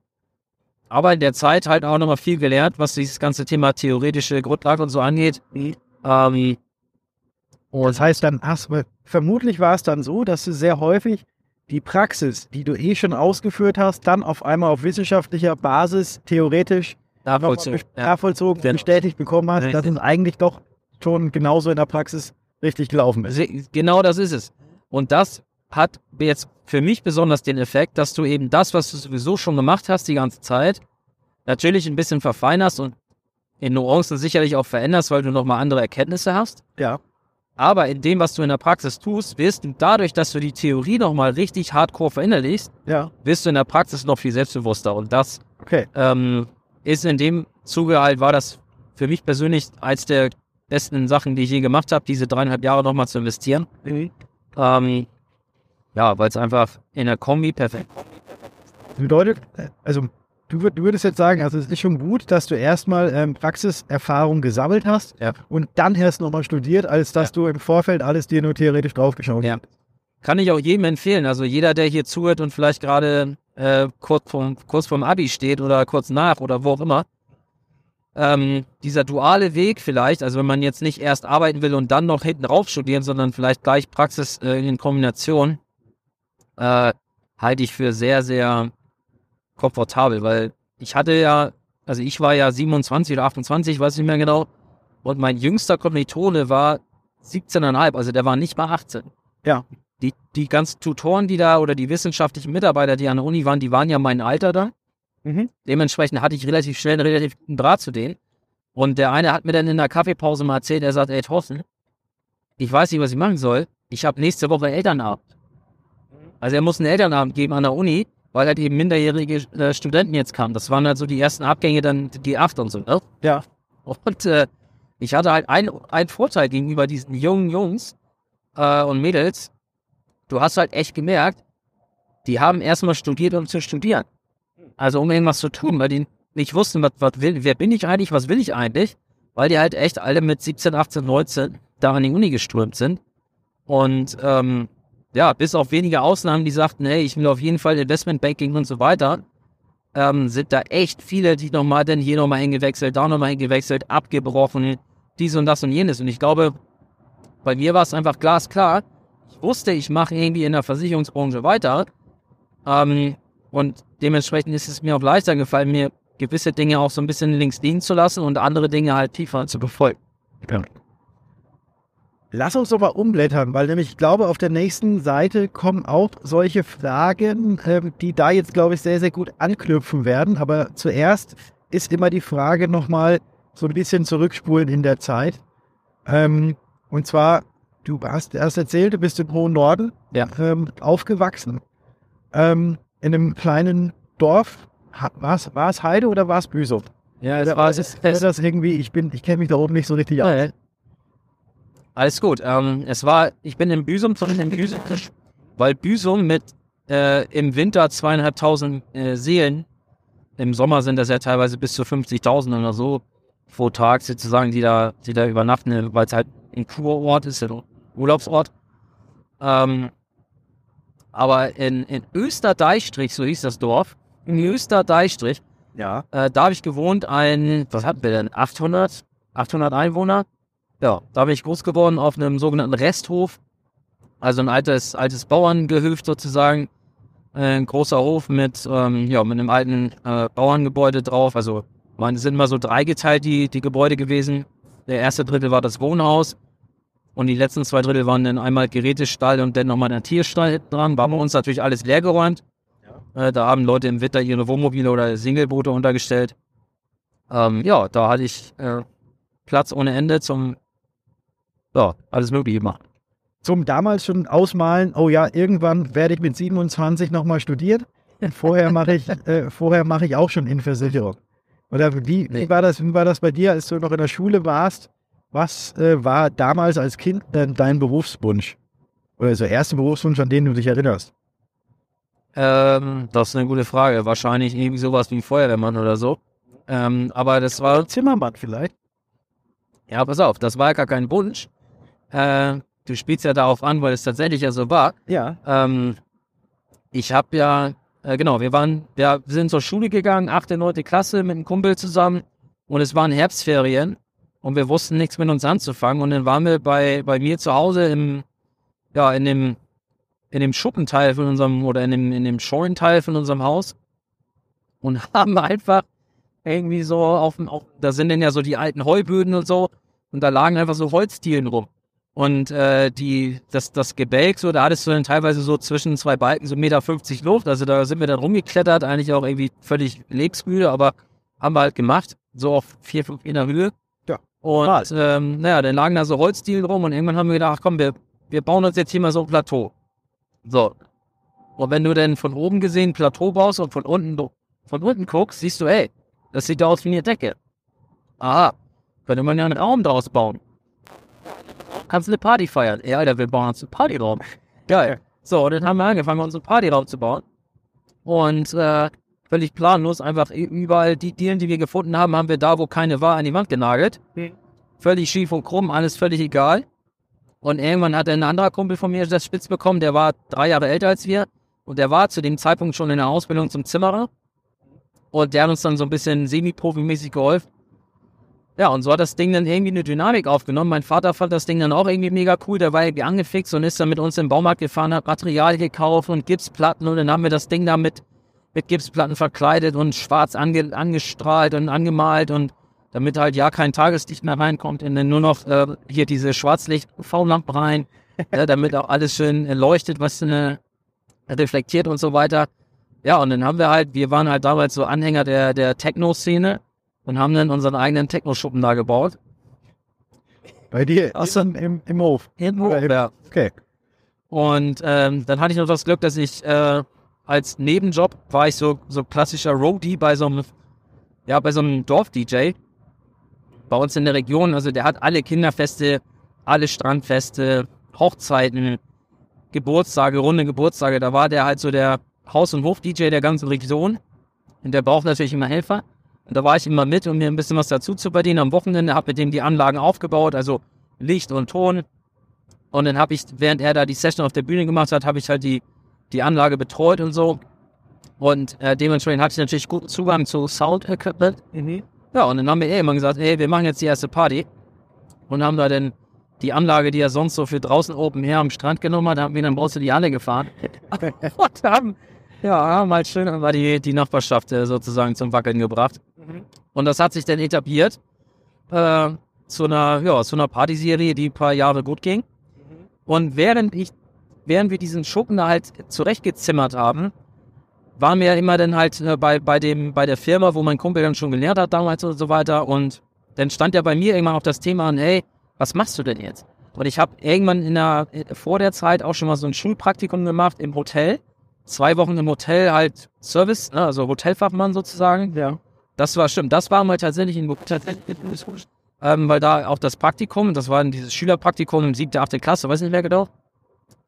Aber in der Zeit halt auch nochmal viel gelernt, was dieses ganze Thema theoretische Grundlage und so angeht. Ähm, und
Das heißt dann, ach, vermutlich war es dann so, dass du sehr häufig die Praxis, die du eh schon ausgeführt hast, dann auf einmal auf wissenschaftlicher Basis theoretisch
nachvollzogen.
bes-
Ja.
nachvollzogen,
Genau.
bestätigt bekommen hast, dass es eigentlich doch schon genauso in der Praxis richtig gelaufen ist.
Genau das ist es. Und das hat jetzt für mich besonders den Effekt, dass du eben das, was du sowieso schon gemacht hast die ganze Zeit, natürlich ein bisschen verfeinerst und in Nuancen sicherlich auch veränderst, weil du nochmal andere Erkenntnisse hast.
Ja.
Aber in dem, was du in der Praxis tust, wirst du dadurch, dass du die Theorie nochmal richtig hardcore verinnerlichst,
Ja,
wirst du in der Praxis noch viel selbstbewusster. Und das
okay.
ähm, ist in dem Zuge halt, war das für mich persönlich eins der besten Sachen, die ich je gemacht habe, diese dreieinhalb Jahre nochmal zu investieren. Ähm, ja, weil es einfach in der Kombi perfekt.
Das bedeutet, äh, also du, würd- du würdest jetzt sagen, also es ist schon gut, dass du erstmal ähm, Praxiserfahrung gesammelt hast
Ja.
und dann erst nochmal studiert, als dass du im Vorfeld alles dir nur theoretisch draufgeschaut
Ja.
hast.
Kann ich auch jedem empfehlen. Also jeder, der hier zuhört und vielleicht gerade äh, kurz, vorm, kurz vorm Abi steht oder kurz nach oder wo auch immer. Ähm, dieser duale Weg vielleicht, also wenn man jetzt nicht erst arbeiten will und dann noch hinten rauf studieren, sondern vielleicht gleich Praxis äh, in Kombination, äh, halte ich für sehr, sehr komfortabel, weil ich hatte ja, also ich war ja 27 oder 28, weiß nicht mehr genau, und mein jüngster Kommilitone war 17,5, also der war nicht mal 18.
Ja.
Die, die ganzen Tutoren, die da oder die wissenschaftlichen Mitarbeiter, die an der Uni waren, die waren ja mein Alter da.
Mhm.
Dementsprechend hatte ich relativ schnell einen relativ guten Draht zu denen. Und der eine hat mir dann in der Kaffeepause mal erzählt, er sagt, ey Thorsten, ich weiß nicht, was ich machen soll. Ich habe nächste Woche Elternabend. Also er muss einen Elternabend geben an der Uni, weil halt eben minderjährige äh, Studenten jetzt kamen. Das waren halt so die ersten Abgänge, dann die acht und so. Ne?
Ja.
Und äh, ich hatte halt einen Vorteil gegenüber diesen jungen Jungs äh, und Mädels. Du hast halt echt gemerkt, die haben erstmal studiert, um zu studieren. Also um irgendwas zu tun, weil die nicht wussten, was, was will, wer bin ich eigentlich, was will ich eigentlich, weil die halt echt alle mit 17, 18, 19 da an die Uni geströmt sind. Und ähm, ja, bis auf wenige Ausnahmen, die sagten, hey, ich will auf jeden Fall Investmentbanking und so weiter, ähm, sind da echt viele, die nochmal dann hier nochmal hingewechselt, da nochmal hingewechselt, abgebrochen, dies und das und jenes. Und ich glaube, bei mir war es einfach glasklar. Ich wusste, ich mache irgendwie in der Versicherungsbranche weiter. Ähm, und dementsprechend ist es mir auch leichter gefallen, mir gewisse Dinge auch so ein bisschen links liegen zu lassen und andere Dinge halt tiefer zu befolgen.
Ja. Lass uns doch mal umblättern, weil nämlich ich glaube, auf der nächsten Seite kommen auch solche Fragen, ähm, die da jetzt, glaube ich, sehr, sehr gut anknüpfen werden. Aber zuerst ist immer die Frage nochmal so ein bisschen zurückspulen in der Zeit. Ähm, und zwar, du hast erst erzählt, du bist im hohen Norden
Ja.
ähm, aufgewachsen. In einem kleinen Dorf. War es Heide oder war es Büsum?
Ja,
Oder war es, ist das irgendwie, ich bin, ich kenne mich da oben nicht so richtig aus.
Ja. Alles gut. Ähm, es war, ich bin in Büsum, von in Büsum, weil Büsum mit äh, im Winter zweieinhalbtausend äh, Seelen, im Sommer sind das ja teilweise bis zu 50.000 oder so pro Tag sozusagen, die da, die da übernachten, weil es halt ein Kurort ist, ein Urlaubsort. Ähm, aber in, in Österdeichstrich, so hieß das Dorf, in Österdeichstrich,
Ja.
äh, da habe ich gewohnt, ein, was hatten wir denn, 800, 800 Einwohner. Ja, da bin ich groß geworden auf einem sogenannten Resthof. Also ein altes, altes Bauerngehöft sozusagen. Ein großer Hof mit, ähm, ja, mit einem alten äh, Bauerngebäude drauf. Also meine, sind mal so dreigeteilt die, die Gebäude gewesen. Der erste Drittel war das Wohnhaus. Und die letzten zwei Drittel waren dann einmal Gerätestall und dann nochmal der Tierstall hinten dran. War bei uns natürlich alles leergeräumt. Äh, da haben Leute im Winter ihre Wohnmobile oder Singleboote untergestellt. Ähm, ja, da hatte ich äh, Platz ohne Ende zum, ja, alles Mögliche machen.
Zum damals schon ausmalen, oh ja, irgendwann werde ich mit 27 nochmal studieren. Vorher mache ich, äh, vorher mache ich auch schon in Versicherung. Oder wie,
Nee.
wie, war das, wie war das bei dir, als du noch in der Schule warst? Was äh, war damals als Kind denn dein Berufswunsch? Oder so erste Berufswunsch, an den du dich erinnerst?
Ähm, das ist eine gute Frage. Wahrscheinlich irgendwie sowas wie Feuerwehrmann oder so. Ähm, aber das war,
Zimmermann vielleicht?
ja, pass auf, das war gar kein Wunsch. Äh, du spielst ja darauf an, weil es tatsächlich ja so war.
Ja.
Ähm, ich habe ja, äh, genau, wir waren, wir sind zur Schule gegangen, 8., 9. Klasse mit einem Kumpel zusammen und es waren Herbstferien und wir wussten nichts mit uns anzufangen und dann waren wir bei, bei mir zu Hause im, ja, in dem, in dem Schuppenteil von unserem, oder in dem, in dem Scheunenteil von unserem Haus und haben einfach irgendwie so auf dem, auf, da sind dann ja so die alten Heuböden und so und da lagen einfach so Holzdielen rum. Und äh, die, das, das Gebälk, so, da hattest du dann teilweise so zwischen zwei Balken so 1,50 Meter Luft. Also da sind wir dann rumgeklettert, eigentlich auch irgendwie völlig lebensmüde, aber haben wir halt gemacht. So auf vier, fünf Meter Höhe.
Ja,
Und ähm, naja, dann lagen da so Holzdielen rum und irgendwann haben wir gedacht, ach komm, wir, wir bauen uns jetzt hier mal so ein Plateau. So. Und wenn du dann von oben gesehen Plateau baust und von unten, von unten guckst, siehst du, ey, das sieht aus wie eine Decke. Aha, könnte man ja einen Raum draus bauen. Kannst eine Party feiern. Ja, Alter, wir bauen uns einen Partyraum. Geil. So, und dann haben wir angefangen, uns einen Partyraum zu bauen. Und äh, völlig planlos, einfach überall die Dielen, die wir gefunden haben, haben wir da, wo keine war, an die Wand genagelt. Völlig schief und krumm, alles völlig egal. Und irgendwann hat ein anderer Kumpel von mir das spitz bekommen, der war drei Jahre älter als wir. Und der war zu dem Zeitpunkt schon in der Ausbildung zum Zimmerer. Und der hat uns dann so ein bisschen semi-profimäßig geholfen. Ja, und so hat das Ding dann irgendwie eine Dynamik aufgenommen. Mein Vater fand das Ding dann auch irgendwie mega cool. Der war irgendwie angefixt und ist dann mit uns im Baumarkt gefahren, hat Material gekauft und Gipsplatten. Und dann haben wir das Ding da mit, mit Gipsplatten verkleidet und schwarz ange, angestrahlt und angemalt und damit halt ja kein Tageslicht mehr reinkommt, in nur noch äh, hier diese Schwarzlicht-V-Lampen rein, ja, damit auch alles schön leuchtet, was äh, reflektiert und so weiter. Ja, und dann haben wir halt, wir waren halt damals so Anhänger der, der Techno-Szene und haben dann unseren eigenen Techno-Schuppen da gebaut.
Bei dir
Aus im,
im, im Hof?
Im Hof, ja.
Okay.
Und ähm, dann hatte ich noch das Glück, dass ich äh, als Nebenjob war ich so, so klassischer Roadie bei so einem, ja, bei so einem Dorf-DJ bei uns in der Region. Also der hat alle Kinderfeste, alle Strandfeste, Hochzeiten, Geburtstage, runde Geburtstage. Da war der halt so der Haus- und Hof-DJ der ganzen Region. Und der braucht natürlich immer Helfer. Und da war ich immer mit, um mir ein bisschen was dazu zu verdienen. Am Wochenende habe mit dem die Anlagen aufgebaut, also Licht und Ton. Und dann habe ich, während er da die Session auf der Bühne gemacht hat, habe ich halt die, die Anlage betreut und so. Und äh, dementsprechend hatte ich natürlich guten Zugang zu Sound-Equipment. Ja, und dann haben wir eh immer gesagt, hey, wir machen jetzt die erste Party. Und haben da dann die Anlage, die er sonst so für draußen oben her am Strand genommen hat, haben wir dann raus in die Halle gefahren. und haben, ja, halt schön mal die, die Nachbarschaft äh, sozusagen zum Wackeln gebracht. Und das hat sich dann etabliert äh, zu einer, ja, zu einer Partyserie, die ein paar Jahre gut ging. Und während ich, während wir diesen Schuppen da halt zurechtgezimmert haben, waren wir ja immer dann halt äh, bei, bei dem, bei der Firma, wo mein Kumpel dann schon gelernt hat damals und so weiter. Und dann stand ja bei mir irgendwann auch das Thema an, hey, was machst du denn jetzt? Und ich habe irgendwann in der, vor der Zeit auch schon mal so ein Schulpraktikum gemacht im Hotel. Zwei Wochen im Hotel halt Service, ne, also Hotelfachmann sozusagen.
Ja.
Das war stimmt. Das war mal tatsächlich in ähm, weil da auch das Praktikum, das war dieses Schülerpraktikum in siebte, achte Klasse, weiß nicht mehr genau.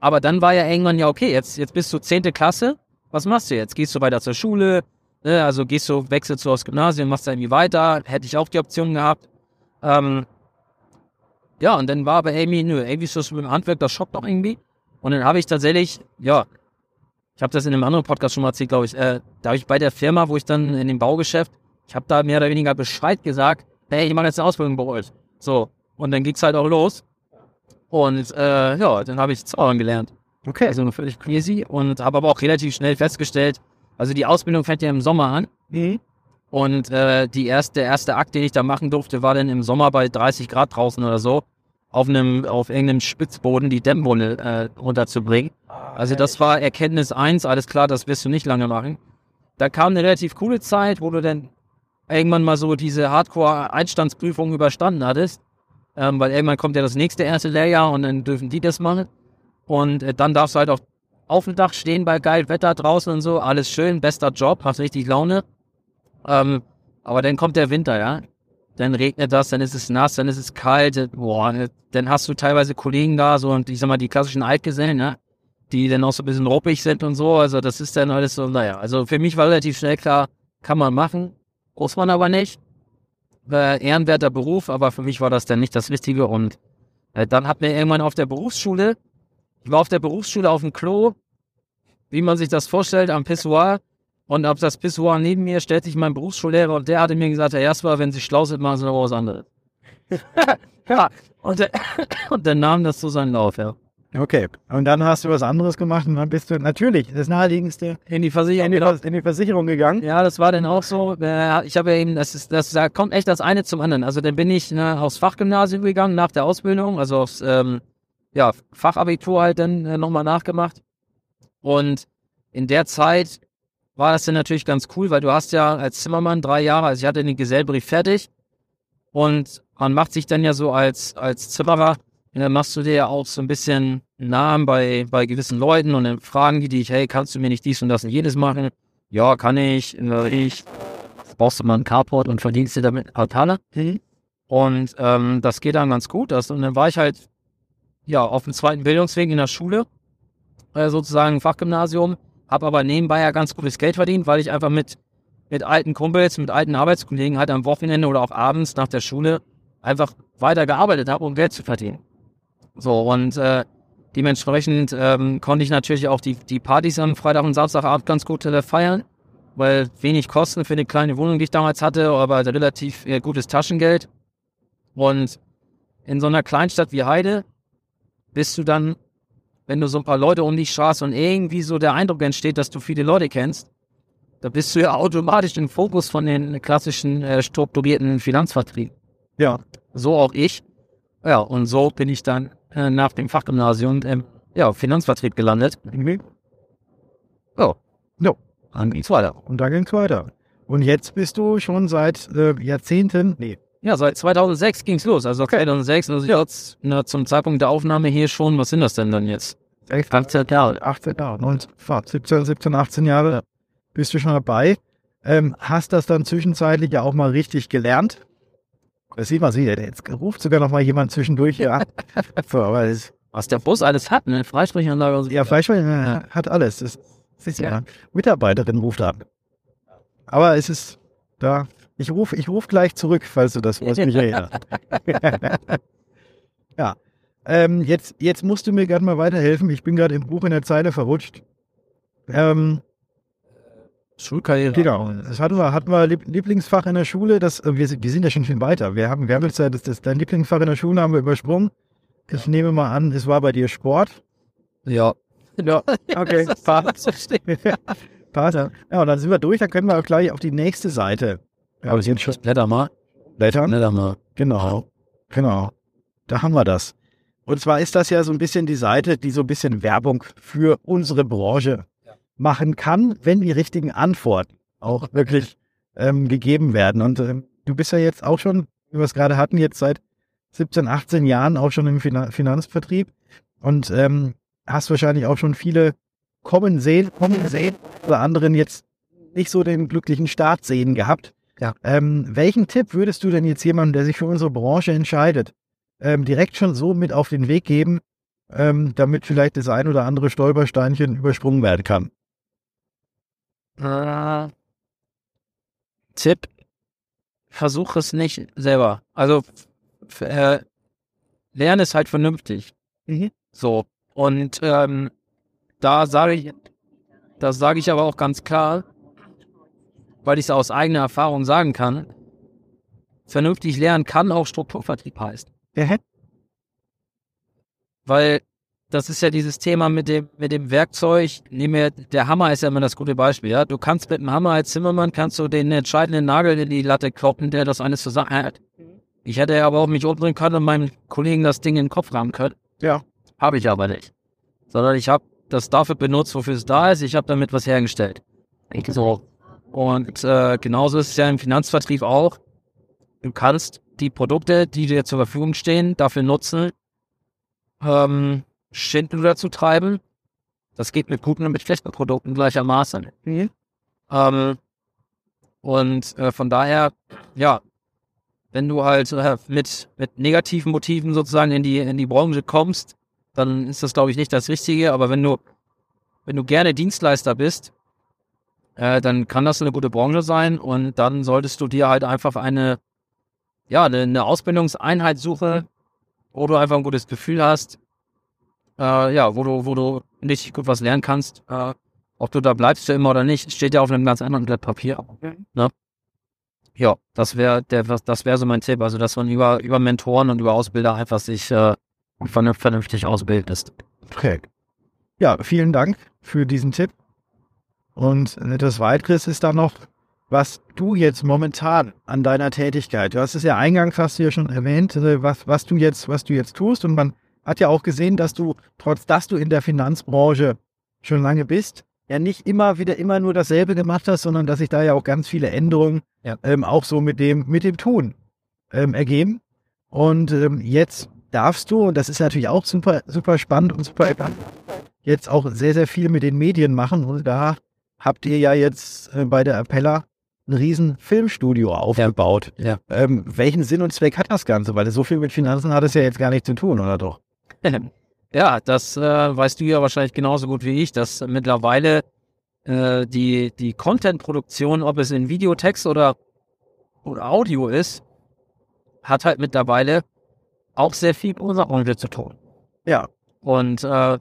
Aber dann war ja irgendwann ja okay, jetzt, jetzt bist du zehnte Klasse, was machst du jetzt? Gehst du weiter zur Schule? Ne, also gehst du, wechselst du aufs Gymnasium, machst da irgendwie weiter? Hätte ich auch die Option gehabt. Ähm, ja, und dann war aber irgendwie, nö, irgendwie ist das mit dem Handwerk, das schockt doch irgendwie. Und dann habe ich tatsächlich, ja, ich habe das in einem anderen Podcast schon mal erzählt, glaube ich, äh, da habe ich bei der Firma, wo ich dann in dem Baugeschäft, ich habe da mehr oder weniger Bescheid gesagt, hey, ich mache jetzt eine Ausbildung bei euch. So, und dann ging's halt auch los. Und äh, ja, dann habe ich Zaubern gelernt.
Okay.
Also nur völlig crazy und habe aber auch relativ schnell festgestellt, also die Ausbildung fängt ja im Sommer an. Und äh, die erste, der erste Akt, den ich da machen durfte, war dann im Sommer bei 30 Grad draußen oder so, auf einem, auf irgendeinem Spitzboden die Dämmwunde äh, runterzubringen. Also das war Erkenntnis eins, alles klar, das wirst du nicht lange machen. Da kam eine relativ coole Zeit, wo du dann irgendwann mal so diese Hardcore-Einstandsprüfung überstanden hattest. Ähm, weil irgendwann kommt ja das nächste erste Lehrjahr und dann dürfen die das machen. Und äh, dann darfst du halt auch auf dem Dach stehen bei geil Wetter draußen und so. Alles schön, bester Job, hast richtig Laune. Ähm, aber dann kommt der Winter, ja. Dann regnet das, dann ist es nass, dann ist es kalt. Boah, äh, dann hast du teilweise Kollegen da, so und ich sag mal, die klassischen Altgesellen, ja, die dann auch so ein bisschen ruppig sind und so. Also das ist dann alles so, naja. Also für mich war relativ schnell klar, kann man machen, muss man aber nicht. Äh, ehrenwerter Beruf, aber für mich war das dann nicht das Richtige. Und äh, dann hat mir irgendwann auf der Berufsschule, ich war auf der Berufsschule auf dem Klo, wie man sich das vorstellt, am Pissoir. Und auf das Pissoir neben mir stellt sich mein Berufsschullehrer und der hatte mir gesagt, Herr Jasper, wenn Sie schlau sind, machen Sie noch was anderes. ja, und, der, und dann nahm das so seinen Lauf, ja.
Okay. Und dann hast du was anderes gemacht und dann bist du natürlich das naheliegendste
In die Versicherung,
in die. Vers- in die Versicherung gegangen.
Ja, das war dann auch so. Äh, Ich habe ja eben, das ist, das, da kommt echt das eine zum anderen. Also dann bin ich ne, aufs Fachgymnasium gegangen nach der Ausbildung, also aufs ähm, ja, Fachabitur halt dann äh, nochmal nachgemacht. Und in der Zeit war das dann natürlich ganz cool, weil du hast ja als Zimmermann drei Jahre, also ich hatte den Gesellbrief fertig und man macht sich dann ja so als, als Zimmerer, und dann machst du dir ja auch so ein bisschen Namen bei, bei gewissen Leuten und dann fragen die dich, hey, kannst du mir nicht dies und das und jenes machen? Ja, kann ich. Ich. Brauchst du mal ein Carport und verdienst dir damit ein paar Taler? Und ähm, das geht dann ganz gut. Das, und dann war ich halt ja auf dem zweiten Bildungsweg in der Schule, äh, sozusagen Fachgymnasium, habe aber nebenbei ja ganz gutes Geld verdient, weil ich einfach mit, mit alten Kumpels, mit alten Arbeitskollegen halt am Wochenende oder auch abends nach der Schule einfach weiter gearbeitet habe, um Geld zu verdienen. So, und äh, Dementsprechend ähm, konnte ich natürlich auch die, die Partys am Freitag und Samstagabend ganz gut äh, feiern, weil wenig Kosten für eine kleine Wohnung, die ich damals hatte, aber relativ äh, gutes Taschengeld. Und in so einer Kleinstadt wie Heide bist du dann, wenn du so ein paar Leute um dich straßt und irgendwie so der Eindruck entsteht, dass du viele Leute kennst, da bist du ja automatisch im Fokus von den klassischen äh, strukturierten Finanzvertrieben.
Ja.
So auch ich. Ja, und so bin ich dann äh, nach dem Fachgymnasium im ja, Finanzvertrieb gelandet.
Mhm.
Ja.
Ja.
Dann ging's weiter.
Und da ging's weiter. Und jetzt bist du schon seit äh, Jahrzehnten, nee,
Ja, seit 2006 ging's los. Also 2006, also jetzt na, zum Zeitpunkt der Aufnahme hier schon, was sind das denn dann jetzt?
18 Jahre, 18 Jahre, 19, 17, 17, 18 Jahre bist du schon dabei. Ähm, hast das dann zwischenzeitlich ja auch mal richtig gelernt? Das sieht man, sieht jetzt ruft sogar noch mal jemand zwischendurch hier an. so, aber das,
Was der Bus alles hat, ne? Freisprechanlage und so.
ja, äh, hat alles. Das, das ist ja,
Ja.
Mitarbeiterin ruft an. Aber es ist da. Ich rufe ich ruf gleich zurück, falls du das was mich erinnerst. ja. Ähm, jetzt, jetzt musst du mir gerade mal weiterhelfen. Ich bin gerade im Buch in der Zeile verrutscht. Ähm,
Schulkarriere.
genau. Das hatten wir, hatten wir Lieb- Lieblingsfach in der Schule. Das, äh, wir, sind- wir sind ja schon viel weiter. Wir haben, wir haben jetzt ja das, das, dein Lieblingsfach in der Schule haben wir übersprungen. Ich nehme mal an, es war bei dir Sport.
Ja. Ja.
Okay.
Passt.
Vater. Ja, und dann sind wir durch. Dann können wir auch gleich auf die nächste Seite. Ja, wir sind schon
Blätter mal.
Blättern.
Blätter mal.
Genau, genau. Da haben wir das. Und zwar ist das ja so ein bisschen die Seite, die so ein bisschen Werbung für unsere Branche machen kann, wenn die richtigen Antworten auch wirklich ähm, gegeben werden. Und ähm, du bist ja jetzt auch schon, wie wir es gerade hatten, jetzt seit 17, 18 Jahren auch schon im Finan Finanzvertrieb und ähm, hast wahrscheinlich auch schon viele kommen sehen, kommen sehen, oder anderen jetzt nicht so den glücklichen Start sehen gehabt.
Ja.
Ähm, welchen Tipp würdest du denn jetzt jemandem, der sich für unsere Branche entscheidet, ähm, direkt schon so mit auf den Weg geben, ähm, damit vielleicht das ein oder andere Stolpersteinchen übersprungen werden kann?
Äh, Tipp, versuch es nicht selber. Also äh, lerne es halt vernünftig.
Mhm.
So. Und ähm, da sage ich, das sage ich aber auch ganz klar, weil ich es aus eigener Erfahrung sagen kann, vernünftig lernen kann auch Strukturvertrieb heißt.
Ja.
Weil das ist ja dieses Thema mit dem, mit dem Werkzeug. Nehmen wir, der Hammer ist ja immer das gute Beispiel, ja. Du kannst mit dem Hammer als Zimmermann kannst du den entscheidenden Nagel in die Latte kloppen, der das alles zusammenhält. Ich hätte ja aber auch mich umdrehen können und meinem Kollegen das Ding in den Kopf rammen können.
Ja.
Habe ich aber nicht. Sondern ich habe das dafür benutzt, wofür es da ist. Ich habe damit was hergestellt. So. Und äh, genauso ist es ja im Finanzvertrieb auch. Du kannst die Produkte, die dir zur Verfügung stehen, dafür nutzen, ähm, Schindluder zu treiben. Das geht mit guten und mit schlechten Produkten gleichermaßen. Ähm, und äh, von daher, ja, wenn du halt äh, mit, mit negativen Motiven sozusagen in die, in die Branche kommst, dann ist das, glaube ich, nicht das Richtige. Aber wenn du, wenn du gerne Dienstleister bist, äh, dann kann das eine gute Branche sein und dann solltest du dir halt einfach eine, ja, eine, eine Ausbildungseinheit suchen, wo du einfach ein gutes Gefühl hast, äh, ja, wo du, wo du richtig gut was lernen kannst. Äh, ob du da bleibst für immer oder nicht, steht ja auf einem ganz anderen Blatt Papier. Ne? Ja, das wäre der, das wäre so mein Tipp. Also, dass man über, über Mentoren und über Ausbilder einfach sich äh, vernünf- vernünftig ausbildest.
Okay. Ja, vielen Dank für diesen Tipp. Und das Weiteres ist dann noch, was du jetzt momentan an deiner Tätigkeit, du hast es ja eingangs hast du ja schon erwähnt, äh, was, was du jetzt, was du jetzt tust. Und man hat ja auch gesehen, dass du, trotz dass du in der Finanzbranche schon lange bist, ja nicht immer wieder immer nur dasselbe gemacht hast, sondern dass sich da ja auch ganz viele Änderungen
Ja.
ähm, auch so mit dem, mit dem Tun ähm, ergeben. Und ähm, jetzt darfst du, und das ist natürlich auch super, super spannend und super spannend, jetzt auch sehr, sehr viel mit den Medien machen. Und da habt ihr ja jetzt äh, bei der Appella ein riesen Filmstudio aufgebaut.
Ja.
Ähm, welchen Sinn und Zweck hat das Ganze? Weil so viel mit Finanzen hat es ja jetzt gar nicht zu tun, oder doch?
Ja, das äh, weißt du ja wahrscheinlich genauso gut wie ich, dass mittlerweile äh, die, die Content-Produktion, ob es in Videotext oder, oder Audio ist, hat halt mittlerweile auch sehr viel mit unserer Branche zu tun.
Ja.
Und äh,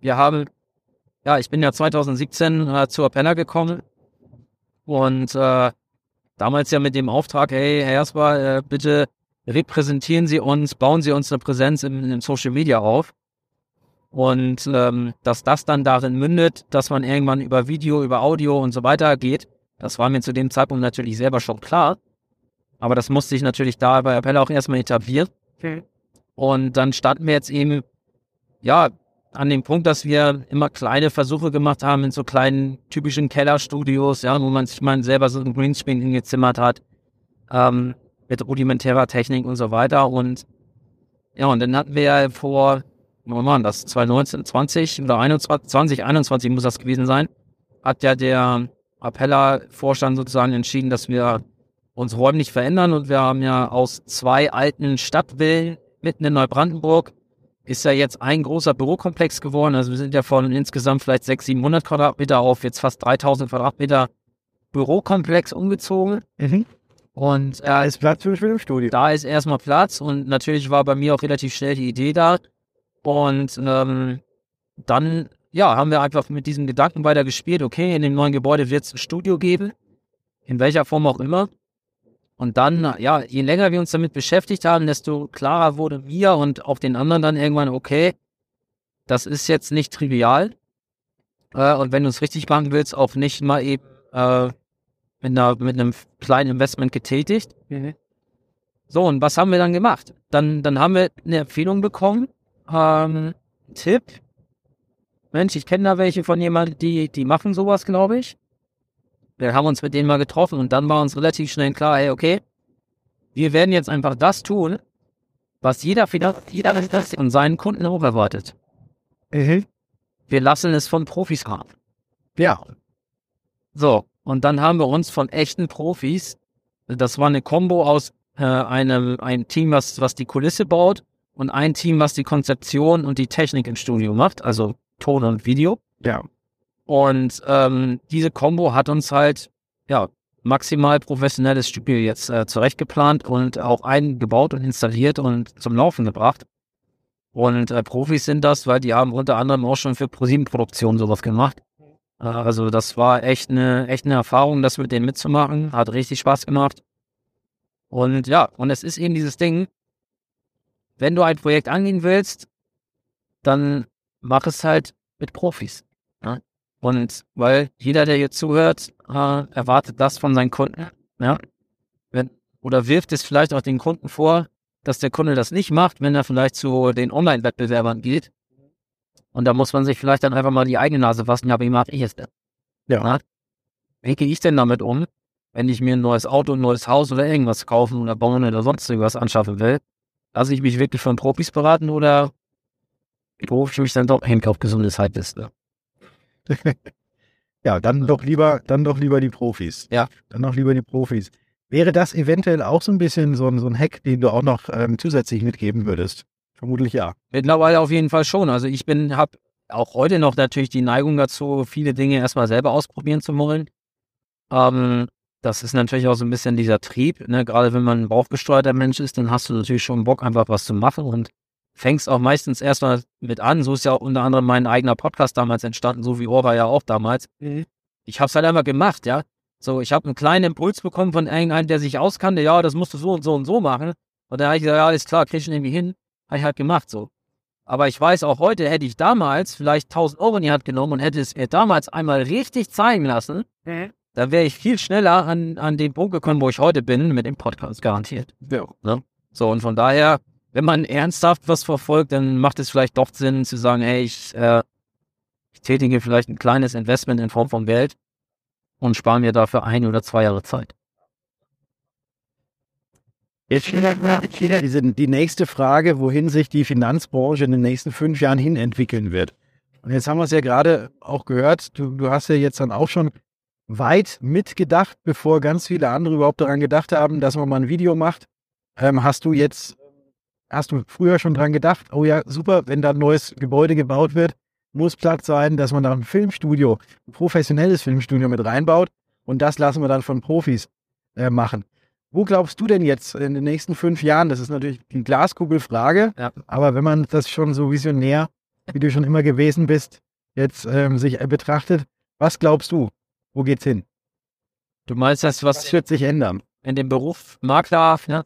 wir haben, ja, ich bin ja 2017 äh, zu Appella gekommen und äh, damals ja mit dem Auftrag, hey, Herr Jasper, äh, bitte repräsentieren Sie uns, bauen Sie uns eine Präsenz im, im Social Media auf. Und ähm, dass das dann darin mündet, dass man irgendwann über Video, über Audio und so weiter geht, das war mir zu dem Zeitpunkt natürlich selber schon klar. Aber das musste ich natürlich da bei Appella auch erstmal etablieren. Okay. Und dann standen wir jetzt eben, ja, an dem Punkt, dass wir immer kleine Versuche gemacht haben in so kleinen typischen Kellerstudios, ja, wo man sich mal selber so ein Greenscreen hingezimmert hat, ähm, mit rudimentärer Technik und so weiter. Und ja, und dann hatten wir ja vor, wann war das, 2019, 20 oder 21, 2021 muss das gewesen sein, hat ja der Appella-Vorstand sozusagen entschieden, dass wir uns räumlich verändern und wir haben ja aus zwei alten Stadtvillen mitten in Neubrandenburg ist ja jetzt ein großer Bürokomplex geworden. Also wir sind ja von insgesamt vielleicht 600, 700 Quadratmeter auf jetzt fast 3000 Quadratmeter Bürokomplex umgezogen. Mhm. Und
äh, da ist Platz für mich im Studio.
Da ist erstmal Platz und natürlich war bei mir auch relativ schnell die Idee da. Und ähm, dann, ja, haben wir einfach mit diesem Gedanken weiter gespielt, okay, in dem neuen Gebäude wird es ein Studio geben, in welcher Form auch immer. Und dann, ja, je länger wir uns damit beschäftigt haben, desto klarer wurde mir und auch den anderen dann irgendwann, okay, das ist jetzt nicht trivial. Äh, und wenn du es richtig machen willst, auch nicht mal eben äh, mit, einer, mit einem kleinen Investment getätigt. Mhm. So, und was haben wir dann gemacht? Dann, dann haben wir eine Empfehlung bekommen. Ähm, Tipp. Mensch, ich kenne da welche von jemandem, die, die machen sowas, glaube ich. Wir haben uns mit denen mal getroffen und dann war uns relativ schnell klar, hey, okay, wir werden jetzt einfach das tun, was jeder, jeder von seinen Kunden auch erwartet. Mhm. Wir lassen es von Profis haben.
Ja.
So, und dann haben wir uns von echten Profis, das war eine Combo aus äh, einem ein Team, was, was die Kulisse baut und ein Team, was die Konzeption und die Technik im Studio macht, also Ton und Video.
Ja.
Und ähm, diese Combo hat uns halt, ja, maximal professionelles Studio jetzt äh, zurechtgeplant und auch eingebaut und installiert und zum Laufen gebracht. Und äh, Profis sind das, weil die haben unter anderem auch schon für ProSieben-Produktionen sowas gemacht. Äh, also das war echt eine, echt eine Erfahrung, das mit denen mitzumachen. Hat richtig Spaß gemacht. Und ja, und es ist eben dieses Ding, wenn du ein Projekt angehen willst, dann mach es halt mit Profis. Ja? Und weil jeder, der hier zuhört, äh, erwartet das von seinen Kunden. Ja? Wenn, oder wirft es vielleicht auch den Kunden vor, dass der Kunde das nicht macht, wenn er vielleicht zu den Online-Wettbewerbern geht. Und da muss man sich vielleicht dann einfach mal die eigene Nase fassen, ja, wie mache ich es denn? Ja. Na? Wie gehe ich denn damit um, wenn ich mir ein neues Auto, ein neues Haus oder irgendwas kaufen oder bauen oder sonst irgendwas anschaffen will? Lasse ich mich wirklich von Profis beraten oder rufe ich mich dann doch hin auf gesundes Halbwissen?
ja, dann doch lieber, dann doch lieber die Profis.
Ja.
Dann doch lieber die Profis. Wäre das eventuell auch so ein bisschen so ein, so ein Hack, den du auch noch ähm, zusätzlich mitgeben würdest? Vermutlich ja.
Mittlerweile auf jeden Fall schon. Also ich bin, habe auch heute noch natürlich die Neigung dazu, viele Dinge erstmal selber ausprobieren zu wollen. Ähm, das ist natürlich auch so ein bisschen dieser Trieb. Ne? Gerade wenn man ein bauchgesteuerter Mensch ist, dann hast du natürlich schon Bock, einfach was zu machen und fängst auch meistens erstmal mit an. So ist ja auch unter anderem mein eigener Podcast damals entstanden, so wie Orba ja auch damals. Mhm. Ich habe es halt einfach gemacht, ja. So, ich habe einen kleinen Impuls bekommen von irgendeinem, der sich auskannte, ja, das musst du so und so und so machen. Und da habe ich gesagt, ja, alles klar, krieg ich irgendwie hin. Habe ich halt gemacht, so. Aber ich weiß auch heute, hätte ich damals vielleicht 1000 Euro in die Hand genommen und hätte es mir damals einmal richtig zeigen lassen, mhm. dann wäre ich viel schneller an, an den Punkt gekommen, wo ich heute bin, mit dem Podcast garantiert. Ja. Ne? So, und von daher, wenn man ernsthaft was verfolgt, dann macht es vielleicht doch Sinn zu sagen, hey, ich, äh, ich tätige vielleicht ein kleines Investment in Form von Geld und spare mir dafür ein oder zwei Jahre Zeit.
Jetzt die, die nächste Frage, wohin sich die Finanzbranche in den nächsten fünf Jahren hin entwickeln wird. Und jetzt haben wir es ja gerade auch gehört, du, du hast ja jetzt dann auch schon weit mitgedacht, bevor ganz viele andere überhaupt daran gedacht haben, dass man mal ein Video macht. Ähm, hast du jetzt hast du früher schon dran gedacht, oh ja, super, wenn da ein neues Gebäude gebaut wird, muss Platz sein, dass man da ein Filmstudio, ein professionelles Filmstudio mit reinbaut und das lassen wir dann von Profis äh, machen. Wo glaubst du denn jetzt in den nächsten fünf Jahren? Das ist natürlich die Glaskugelfrage,
Ja.
aber wenn man das schon so visionär, wie du schon immer gewesen bist, jetzt ähm, sich äh, betrachtet, was glaubst du? Wo geht's hin?
Du meinst das,
Was
was
wird sich ändern?
in dem Beruf Makler, ne?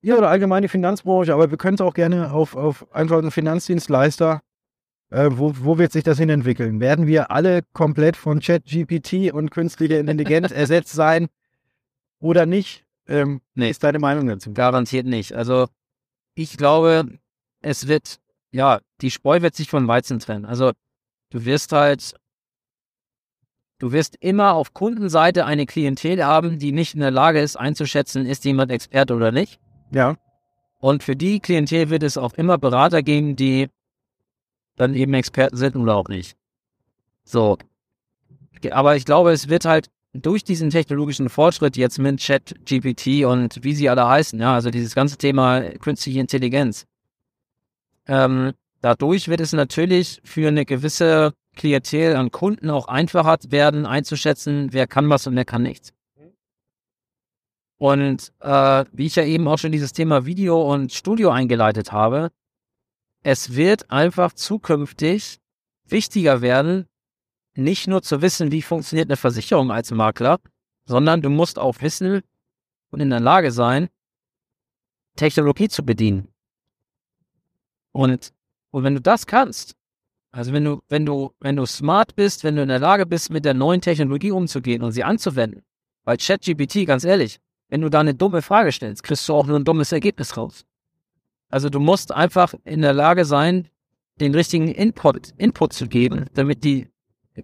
Ja, oder allgemeine Finanzbranche, aber wir können es auch gerne auf, auf einfach einen Finanzdienstleister. Äh, wo, wo wird sich das hin entwickeln? Werden wir alle komplett von ChatGPT und künstlicher Intelligenz ersetzt sein oder nicht? Ähm,
Nee.
Ist deine Meinung dazu?
Garantiert nicht. Also ich glaube, es wird, ja, die Spreu wird sich von Weizen trennen. Also du wirst halt, du wirst immer auf Kundenseite eine Klientel haben, die nicht in der Lage ist einzuschätzen, ist jemand Experte oder nicht.
Ja.
Und für die Klientel wird es auch immer Berater geben, die dann eben Experten sind oder auch nicht. So. Aber ich glaube, es wird halt durch diesen technologischen Fortschritt jetzt mit Chat, GPT und wie sie alle heißen, ja, also dieses ganze Thema künstliche Intelligenz, ähm, dadurch wird es natürlich für eine gewisse Klientel an Kunden auch einfacher werden, einzuschätzen, wer kann was und wer kann nichts. Und äh, wie ich ja eben auch schon dieses Thema Video und Studio eingeleitet habe, es wird einfach zukünftig wichtiger werden, nicht nur zu wissen, wie funktioniert eine Versicherung als Makler, sondern du musst auch wissen und in der Lage sein, Technologie zu bedienen. Und, und wenn du das kannst, also wenn du, wenn du, wenn du smart bist, wenn du in der Lage bist, mit der neuen Technologie umzugehen und sie anzuwenden, weil ChatGPT, ganz ehrlich, wenn du da eine dumme Frage stellst, kriegst du auch nur ein dummes Ergebnis raus. Also du musst einfach in der Lage sein, den richtigen Input, Input zu geben, damit die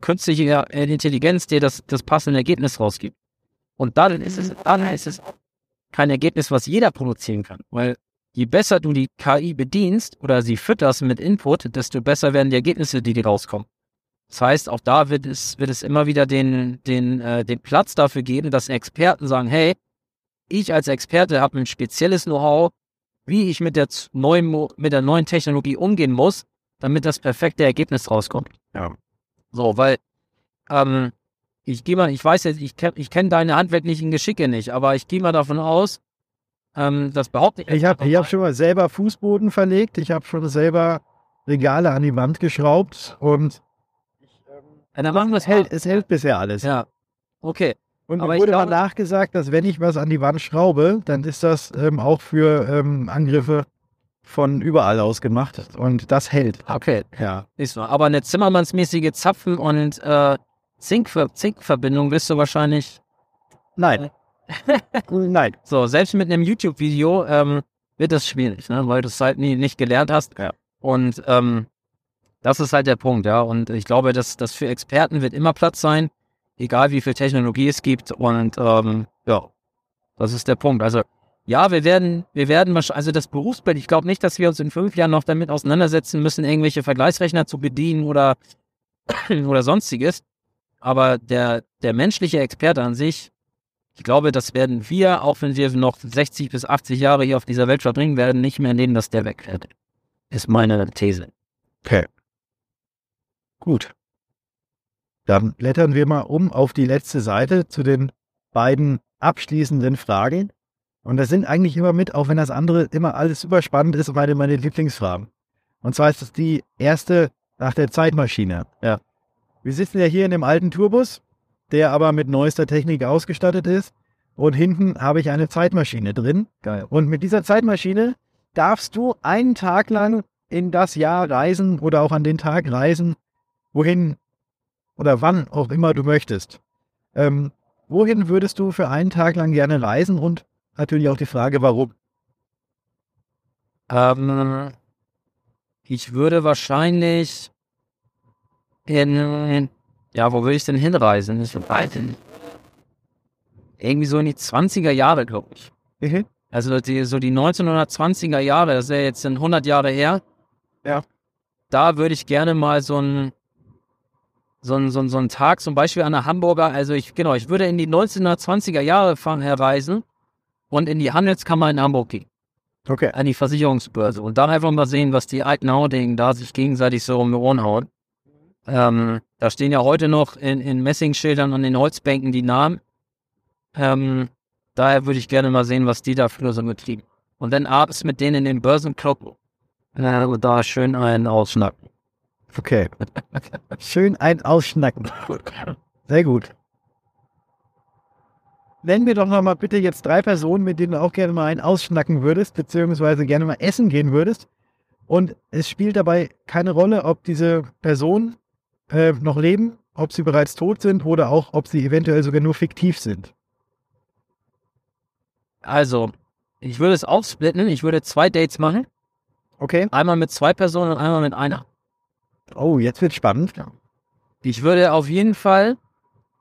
künstliche Intelligenz dir das, das passende Ergebnis rausgibt. Und dann ist es, dann ist es kein Ergebnis, was jeder produzieren kann. Weil je besser du die KI bedienst oder sie fütterst mit Input, desto besser werden die Ergebnisse, die dir rauskommen. Das heißt, auch da wird es, wird es immer wieder den, den, äh, den Platz dafür geben, dass Experten sagen, hey, ich als Experte habe ein spezielles Know-how, wie ich mit der neuen, mit der neuen Technologie umgehen muss, damit das perfekte Ergebnis rauskommt.
Ja.
So, weil ähm, ich gehe mal, ich weiß jetzt, ich kenne ich kenn deine handwerklichen Geschicke nicht, aber ich gehe mal davon aus, ähm, das behaupte ich.
Ich habe hab schon mal selber Fußboden verlegt, ich habe schon selber Regale an die Wand geschraubt und
Ja, dann machen wir
es hält, es hält bisher alles.
Ja. Okay.
Und
Aber
mir wurde mal
glaube-
nachgesagt, dass wenn ich was an die Wand schraube, dann ist das ähm, auch für ähm, Angriffe von überall aus gemacht und das hält.
Okay.
Ja.
Ist wahr. Aber eine zimmermannsmäßige Zapfen- und äh, Zinkver Zinkverbindung wirst du wahrscheinlich.
Nein. Nein.
So, selbst mit einem YouTube-Video ähm, wird das schwierig, ne? weil du es halt nie, nicht gelernt hast.
Ja.
Und ähm, das ist halt der Punkt, ja. Und ich glaube, dass das für Experten wird immer Platz sein, egal wie viel Technologie es gibt. Und ähm, ja, das ist der Punkt. Also ja, wir werden, wir werden wahrscheinlich, also das Berufsbild, ich glaube nicht, dass wir uns in fünf Jahren noch damit auseinandersetzen müssen, irgendwelche Vergleichsrechner zu bedienen oder, oder sonstiges. Aber der, der menschliche Experte an sich, ich glaube, das werden wir, auch wenn wir noch 60 bis 80 Jahre hier auf dieser Welt verbringen werden, nicht mehr nehmen, dass der wegfährt. Ist meine These.
Okay. Gut. Dann blättern wir mal um auf die letzte Seite zu den beiden abschließenden Fragen. Und das sind eigentlich immer mit, auch wenn das andere immer alles überspannend ist, meine, meine Lieblingsfragen. Und zwar ist das die erste nach der Zeitmaschine.
Ja.
Wir sitzen ja hier in dem alten Tourbus, der aber mit neuester Technik ausgestattet ist. Und hinten habe ich eine Zeitmaschine drin.
Geil.
Und mit dieser Zeitmaschine darfst du einen Tag lang in das Jahr reisen oder auch an den Tag reisen, wohin oder wann auch immer du möchtest. Ähm, wohin würdest du für einen Tag lang gerne reisen und natürlich auch die Frage, warum?
Ähm, ich würde wahrscheinlich in, ja, wo würde ich denn hinreisen? Ich weiß nicht. Irgendwie so in die 20er Jahre, glaube ich. Also die, so die 1920er Jahre, das ist ja jetzt sind 100 Jahre her.
Ja.
Da würde ich gerne mal so ein so ein, so ein, so ein Tag zum Beispiel an der Hamburger, also ich, genau, ich würde in die 1920er Jahre fahren, herreisen und in die Handelskammer in Hamburg gehen,
Okay.
an die Versicherungsbörse und dann einfach mal sehen, was die alten Haudingen da sich gegenseitig so um die Ohren hauen. Ähm, da stehen ja heute noch in, in Messingschildern und in Holzbänken die Namen. Ähm, daher würde ich gerne mal sehen, was die da für so betrieben. Und dann abends mit denen in den Börsenclub äh, da schön einen ausschnacken.
Okay. Schön ein Ausschnacken. Sehr gut. Nenn mir doch noch mal bitte jetzt drei Personen, mit denen du auch gerne mal ein ausschnacken würdest, beziehungsweise gerne mal essen gehen würdest. Und es spielt dabei keine Rolle, ob diese Personen äh, noch leben, ob sie bereits tot sind oder auch, ob sie eventuell sogar nur fiktiv sind.
Also, ich würde es aufsplitten. Ich würde zwei Dates machen.
Okay.
Einmal mit zwei Personen und einmal mit einer.
Oh, jetzt wird spannend.
Ich würde auf jeden Fall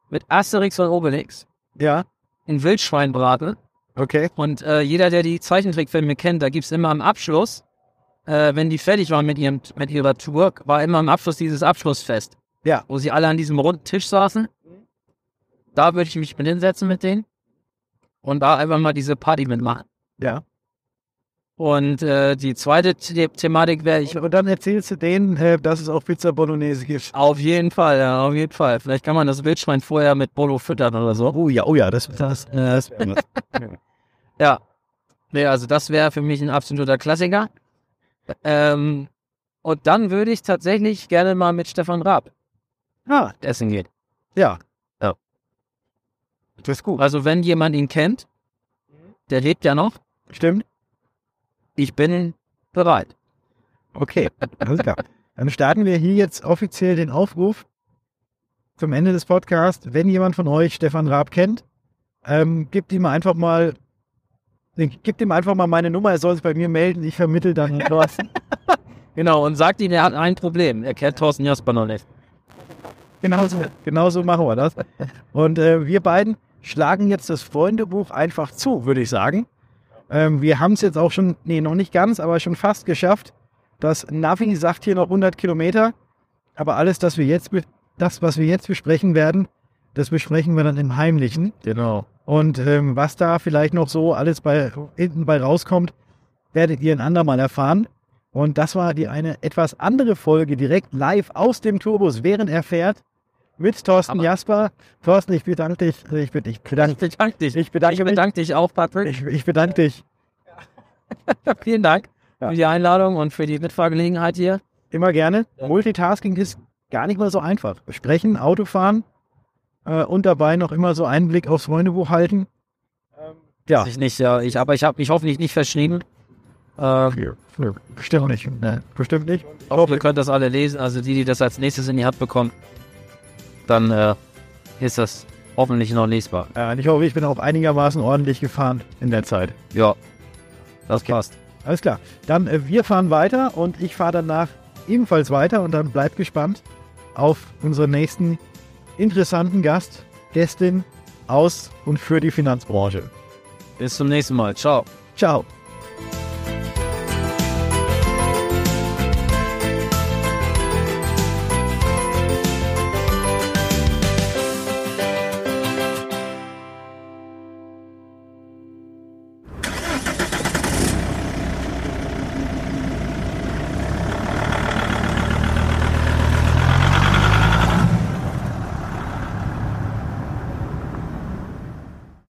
mit Asterix und Obelix
Ja.
In Wildschwein braten.
Okay.
Und äh, jeder, der die Zeichentrickfilme kennt, da gibt es immer am Abschluss, äh, wenn die fertig waren mit, ihrem, mit ihrer Tour, war immer am Abschluss dieses Abschlussfest.
Ja.
Wo sie alle an diesem runden Tisch saßen. Da würde ich mich mit hinsetzen mit denen. Und da einfach mal diese Party mitmachen.
Ja.
Und äh, die zweite The Thematik wäre, ich
Und, dann erzählst du denen, äh, dass es auch Pizza Bolognese gibt.
auf jeden Fall, ja, auf jeden Fall. Vielleicht kann man das Wildschwein vorher mit Bolo füttern oder so.
Oh ja, oh ja, das, das,
Äh, das. Ja. Nee, also das wäre für mich ein absoluter Klassiker. Ähm, und dann würde ich tatsächlich gerne mal mit Stefan Raab
ah,
essen gehen.
ja.
Ja.
Das ist gut.
Also wenn jemand ihn kennt, der lebt ja noch,
Stimmt?
Ich bin bereit.
Okay, alles klar. Dann starten wir hier jetzt offiziell den Aufruf zum Ende des Podcasts. Wenn jemand von euch Stefan Raab kennt, ähm, gebt ihm einfach mal, gebt ihm einfach mal meine Nummer, er soll sich bei mir melden, ich vermittel dann Thorsten.
Genau, und sagt ihm, er hat ein Problem. Er kennt Thorsten Jasper noch nicht.
Genauso, genauso machen wir das. Und äh, wir beiden schlagen jetzt das Freundebuch einfach zu, würde ich sagen. Ähm, wir haben es jetzt auch schon, nee, noch nicht ganz, aber schon fast geschafft. Das Navi sagt hier noch 100 Kilometer. Aber alles, das, wir jetzt, das, was wir jetzt besprechen werden, das besprechen wir dann im Heimlichen.
Genau.
Und ähm, was da vielleicht noch so alles bei, hinten bei rauskommt, werdet ihr ein andermal erfahren. Und das war die eine etwas andere Folge direkt live aus dem Tourbus, während er fährt, mit Thorsten
Aber-
Jasper. Thorsten, ich bedanke dich. Ich, be- ich,
Ich
bedanke,
bedanke dich.
ich bedanke
bedanke dich auch, Patrick.
Ich, ich bedanke dich.
Vielen Dank
Ja.
für die Einladung und für die Mitfahrgelegenheit hier.
Immer gerne.
Ja.
Multitasking ist gar nicht mal so einfach. Sprechen, Autofahren äh, und dabei noch immer so einen Blick aufs Freundebuch halten. Ja.
Ich nicht, ja. Ich, aber ich habe mich hoffentlich nicht verschrieben. Äh,
Bestimmt nicht. Nee, bestimmt nicht.
Ich hoffe, ihr könnt das alle lesen. Also die, die das als nächstes in die Hand bekommen, dann äh, ist das hoffentlich noch lesbar.
Ja, und ich hoffe, ich bin auch einigermaßen ordentlich gefahren in der Zeit.
Ja, das passt.
Alles klar. Dann äh, wir fahren weiter und ich fahre danach ebenfalls weiter und dann bleibt gespannt auf unseren nächsten interessanten Gast, Gästin aus und für die Finanzbranche.
Bis zum nächsten Mal. Ciao.
Ciao.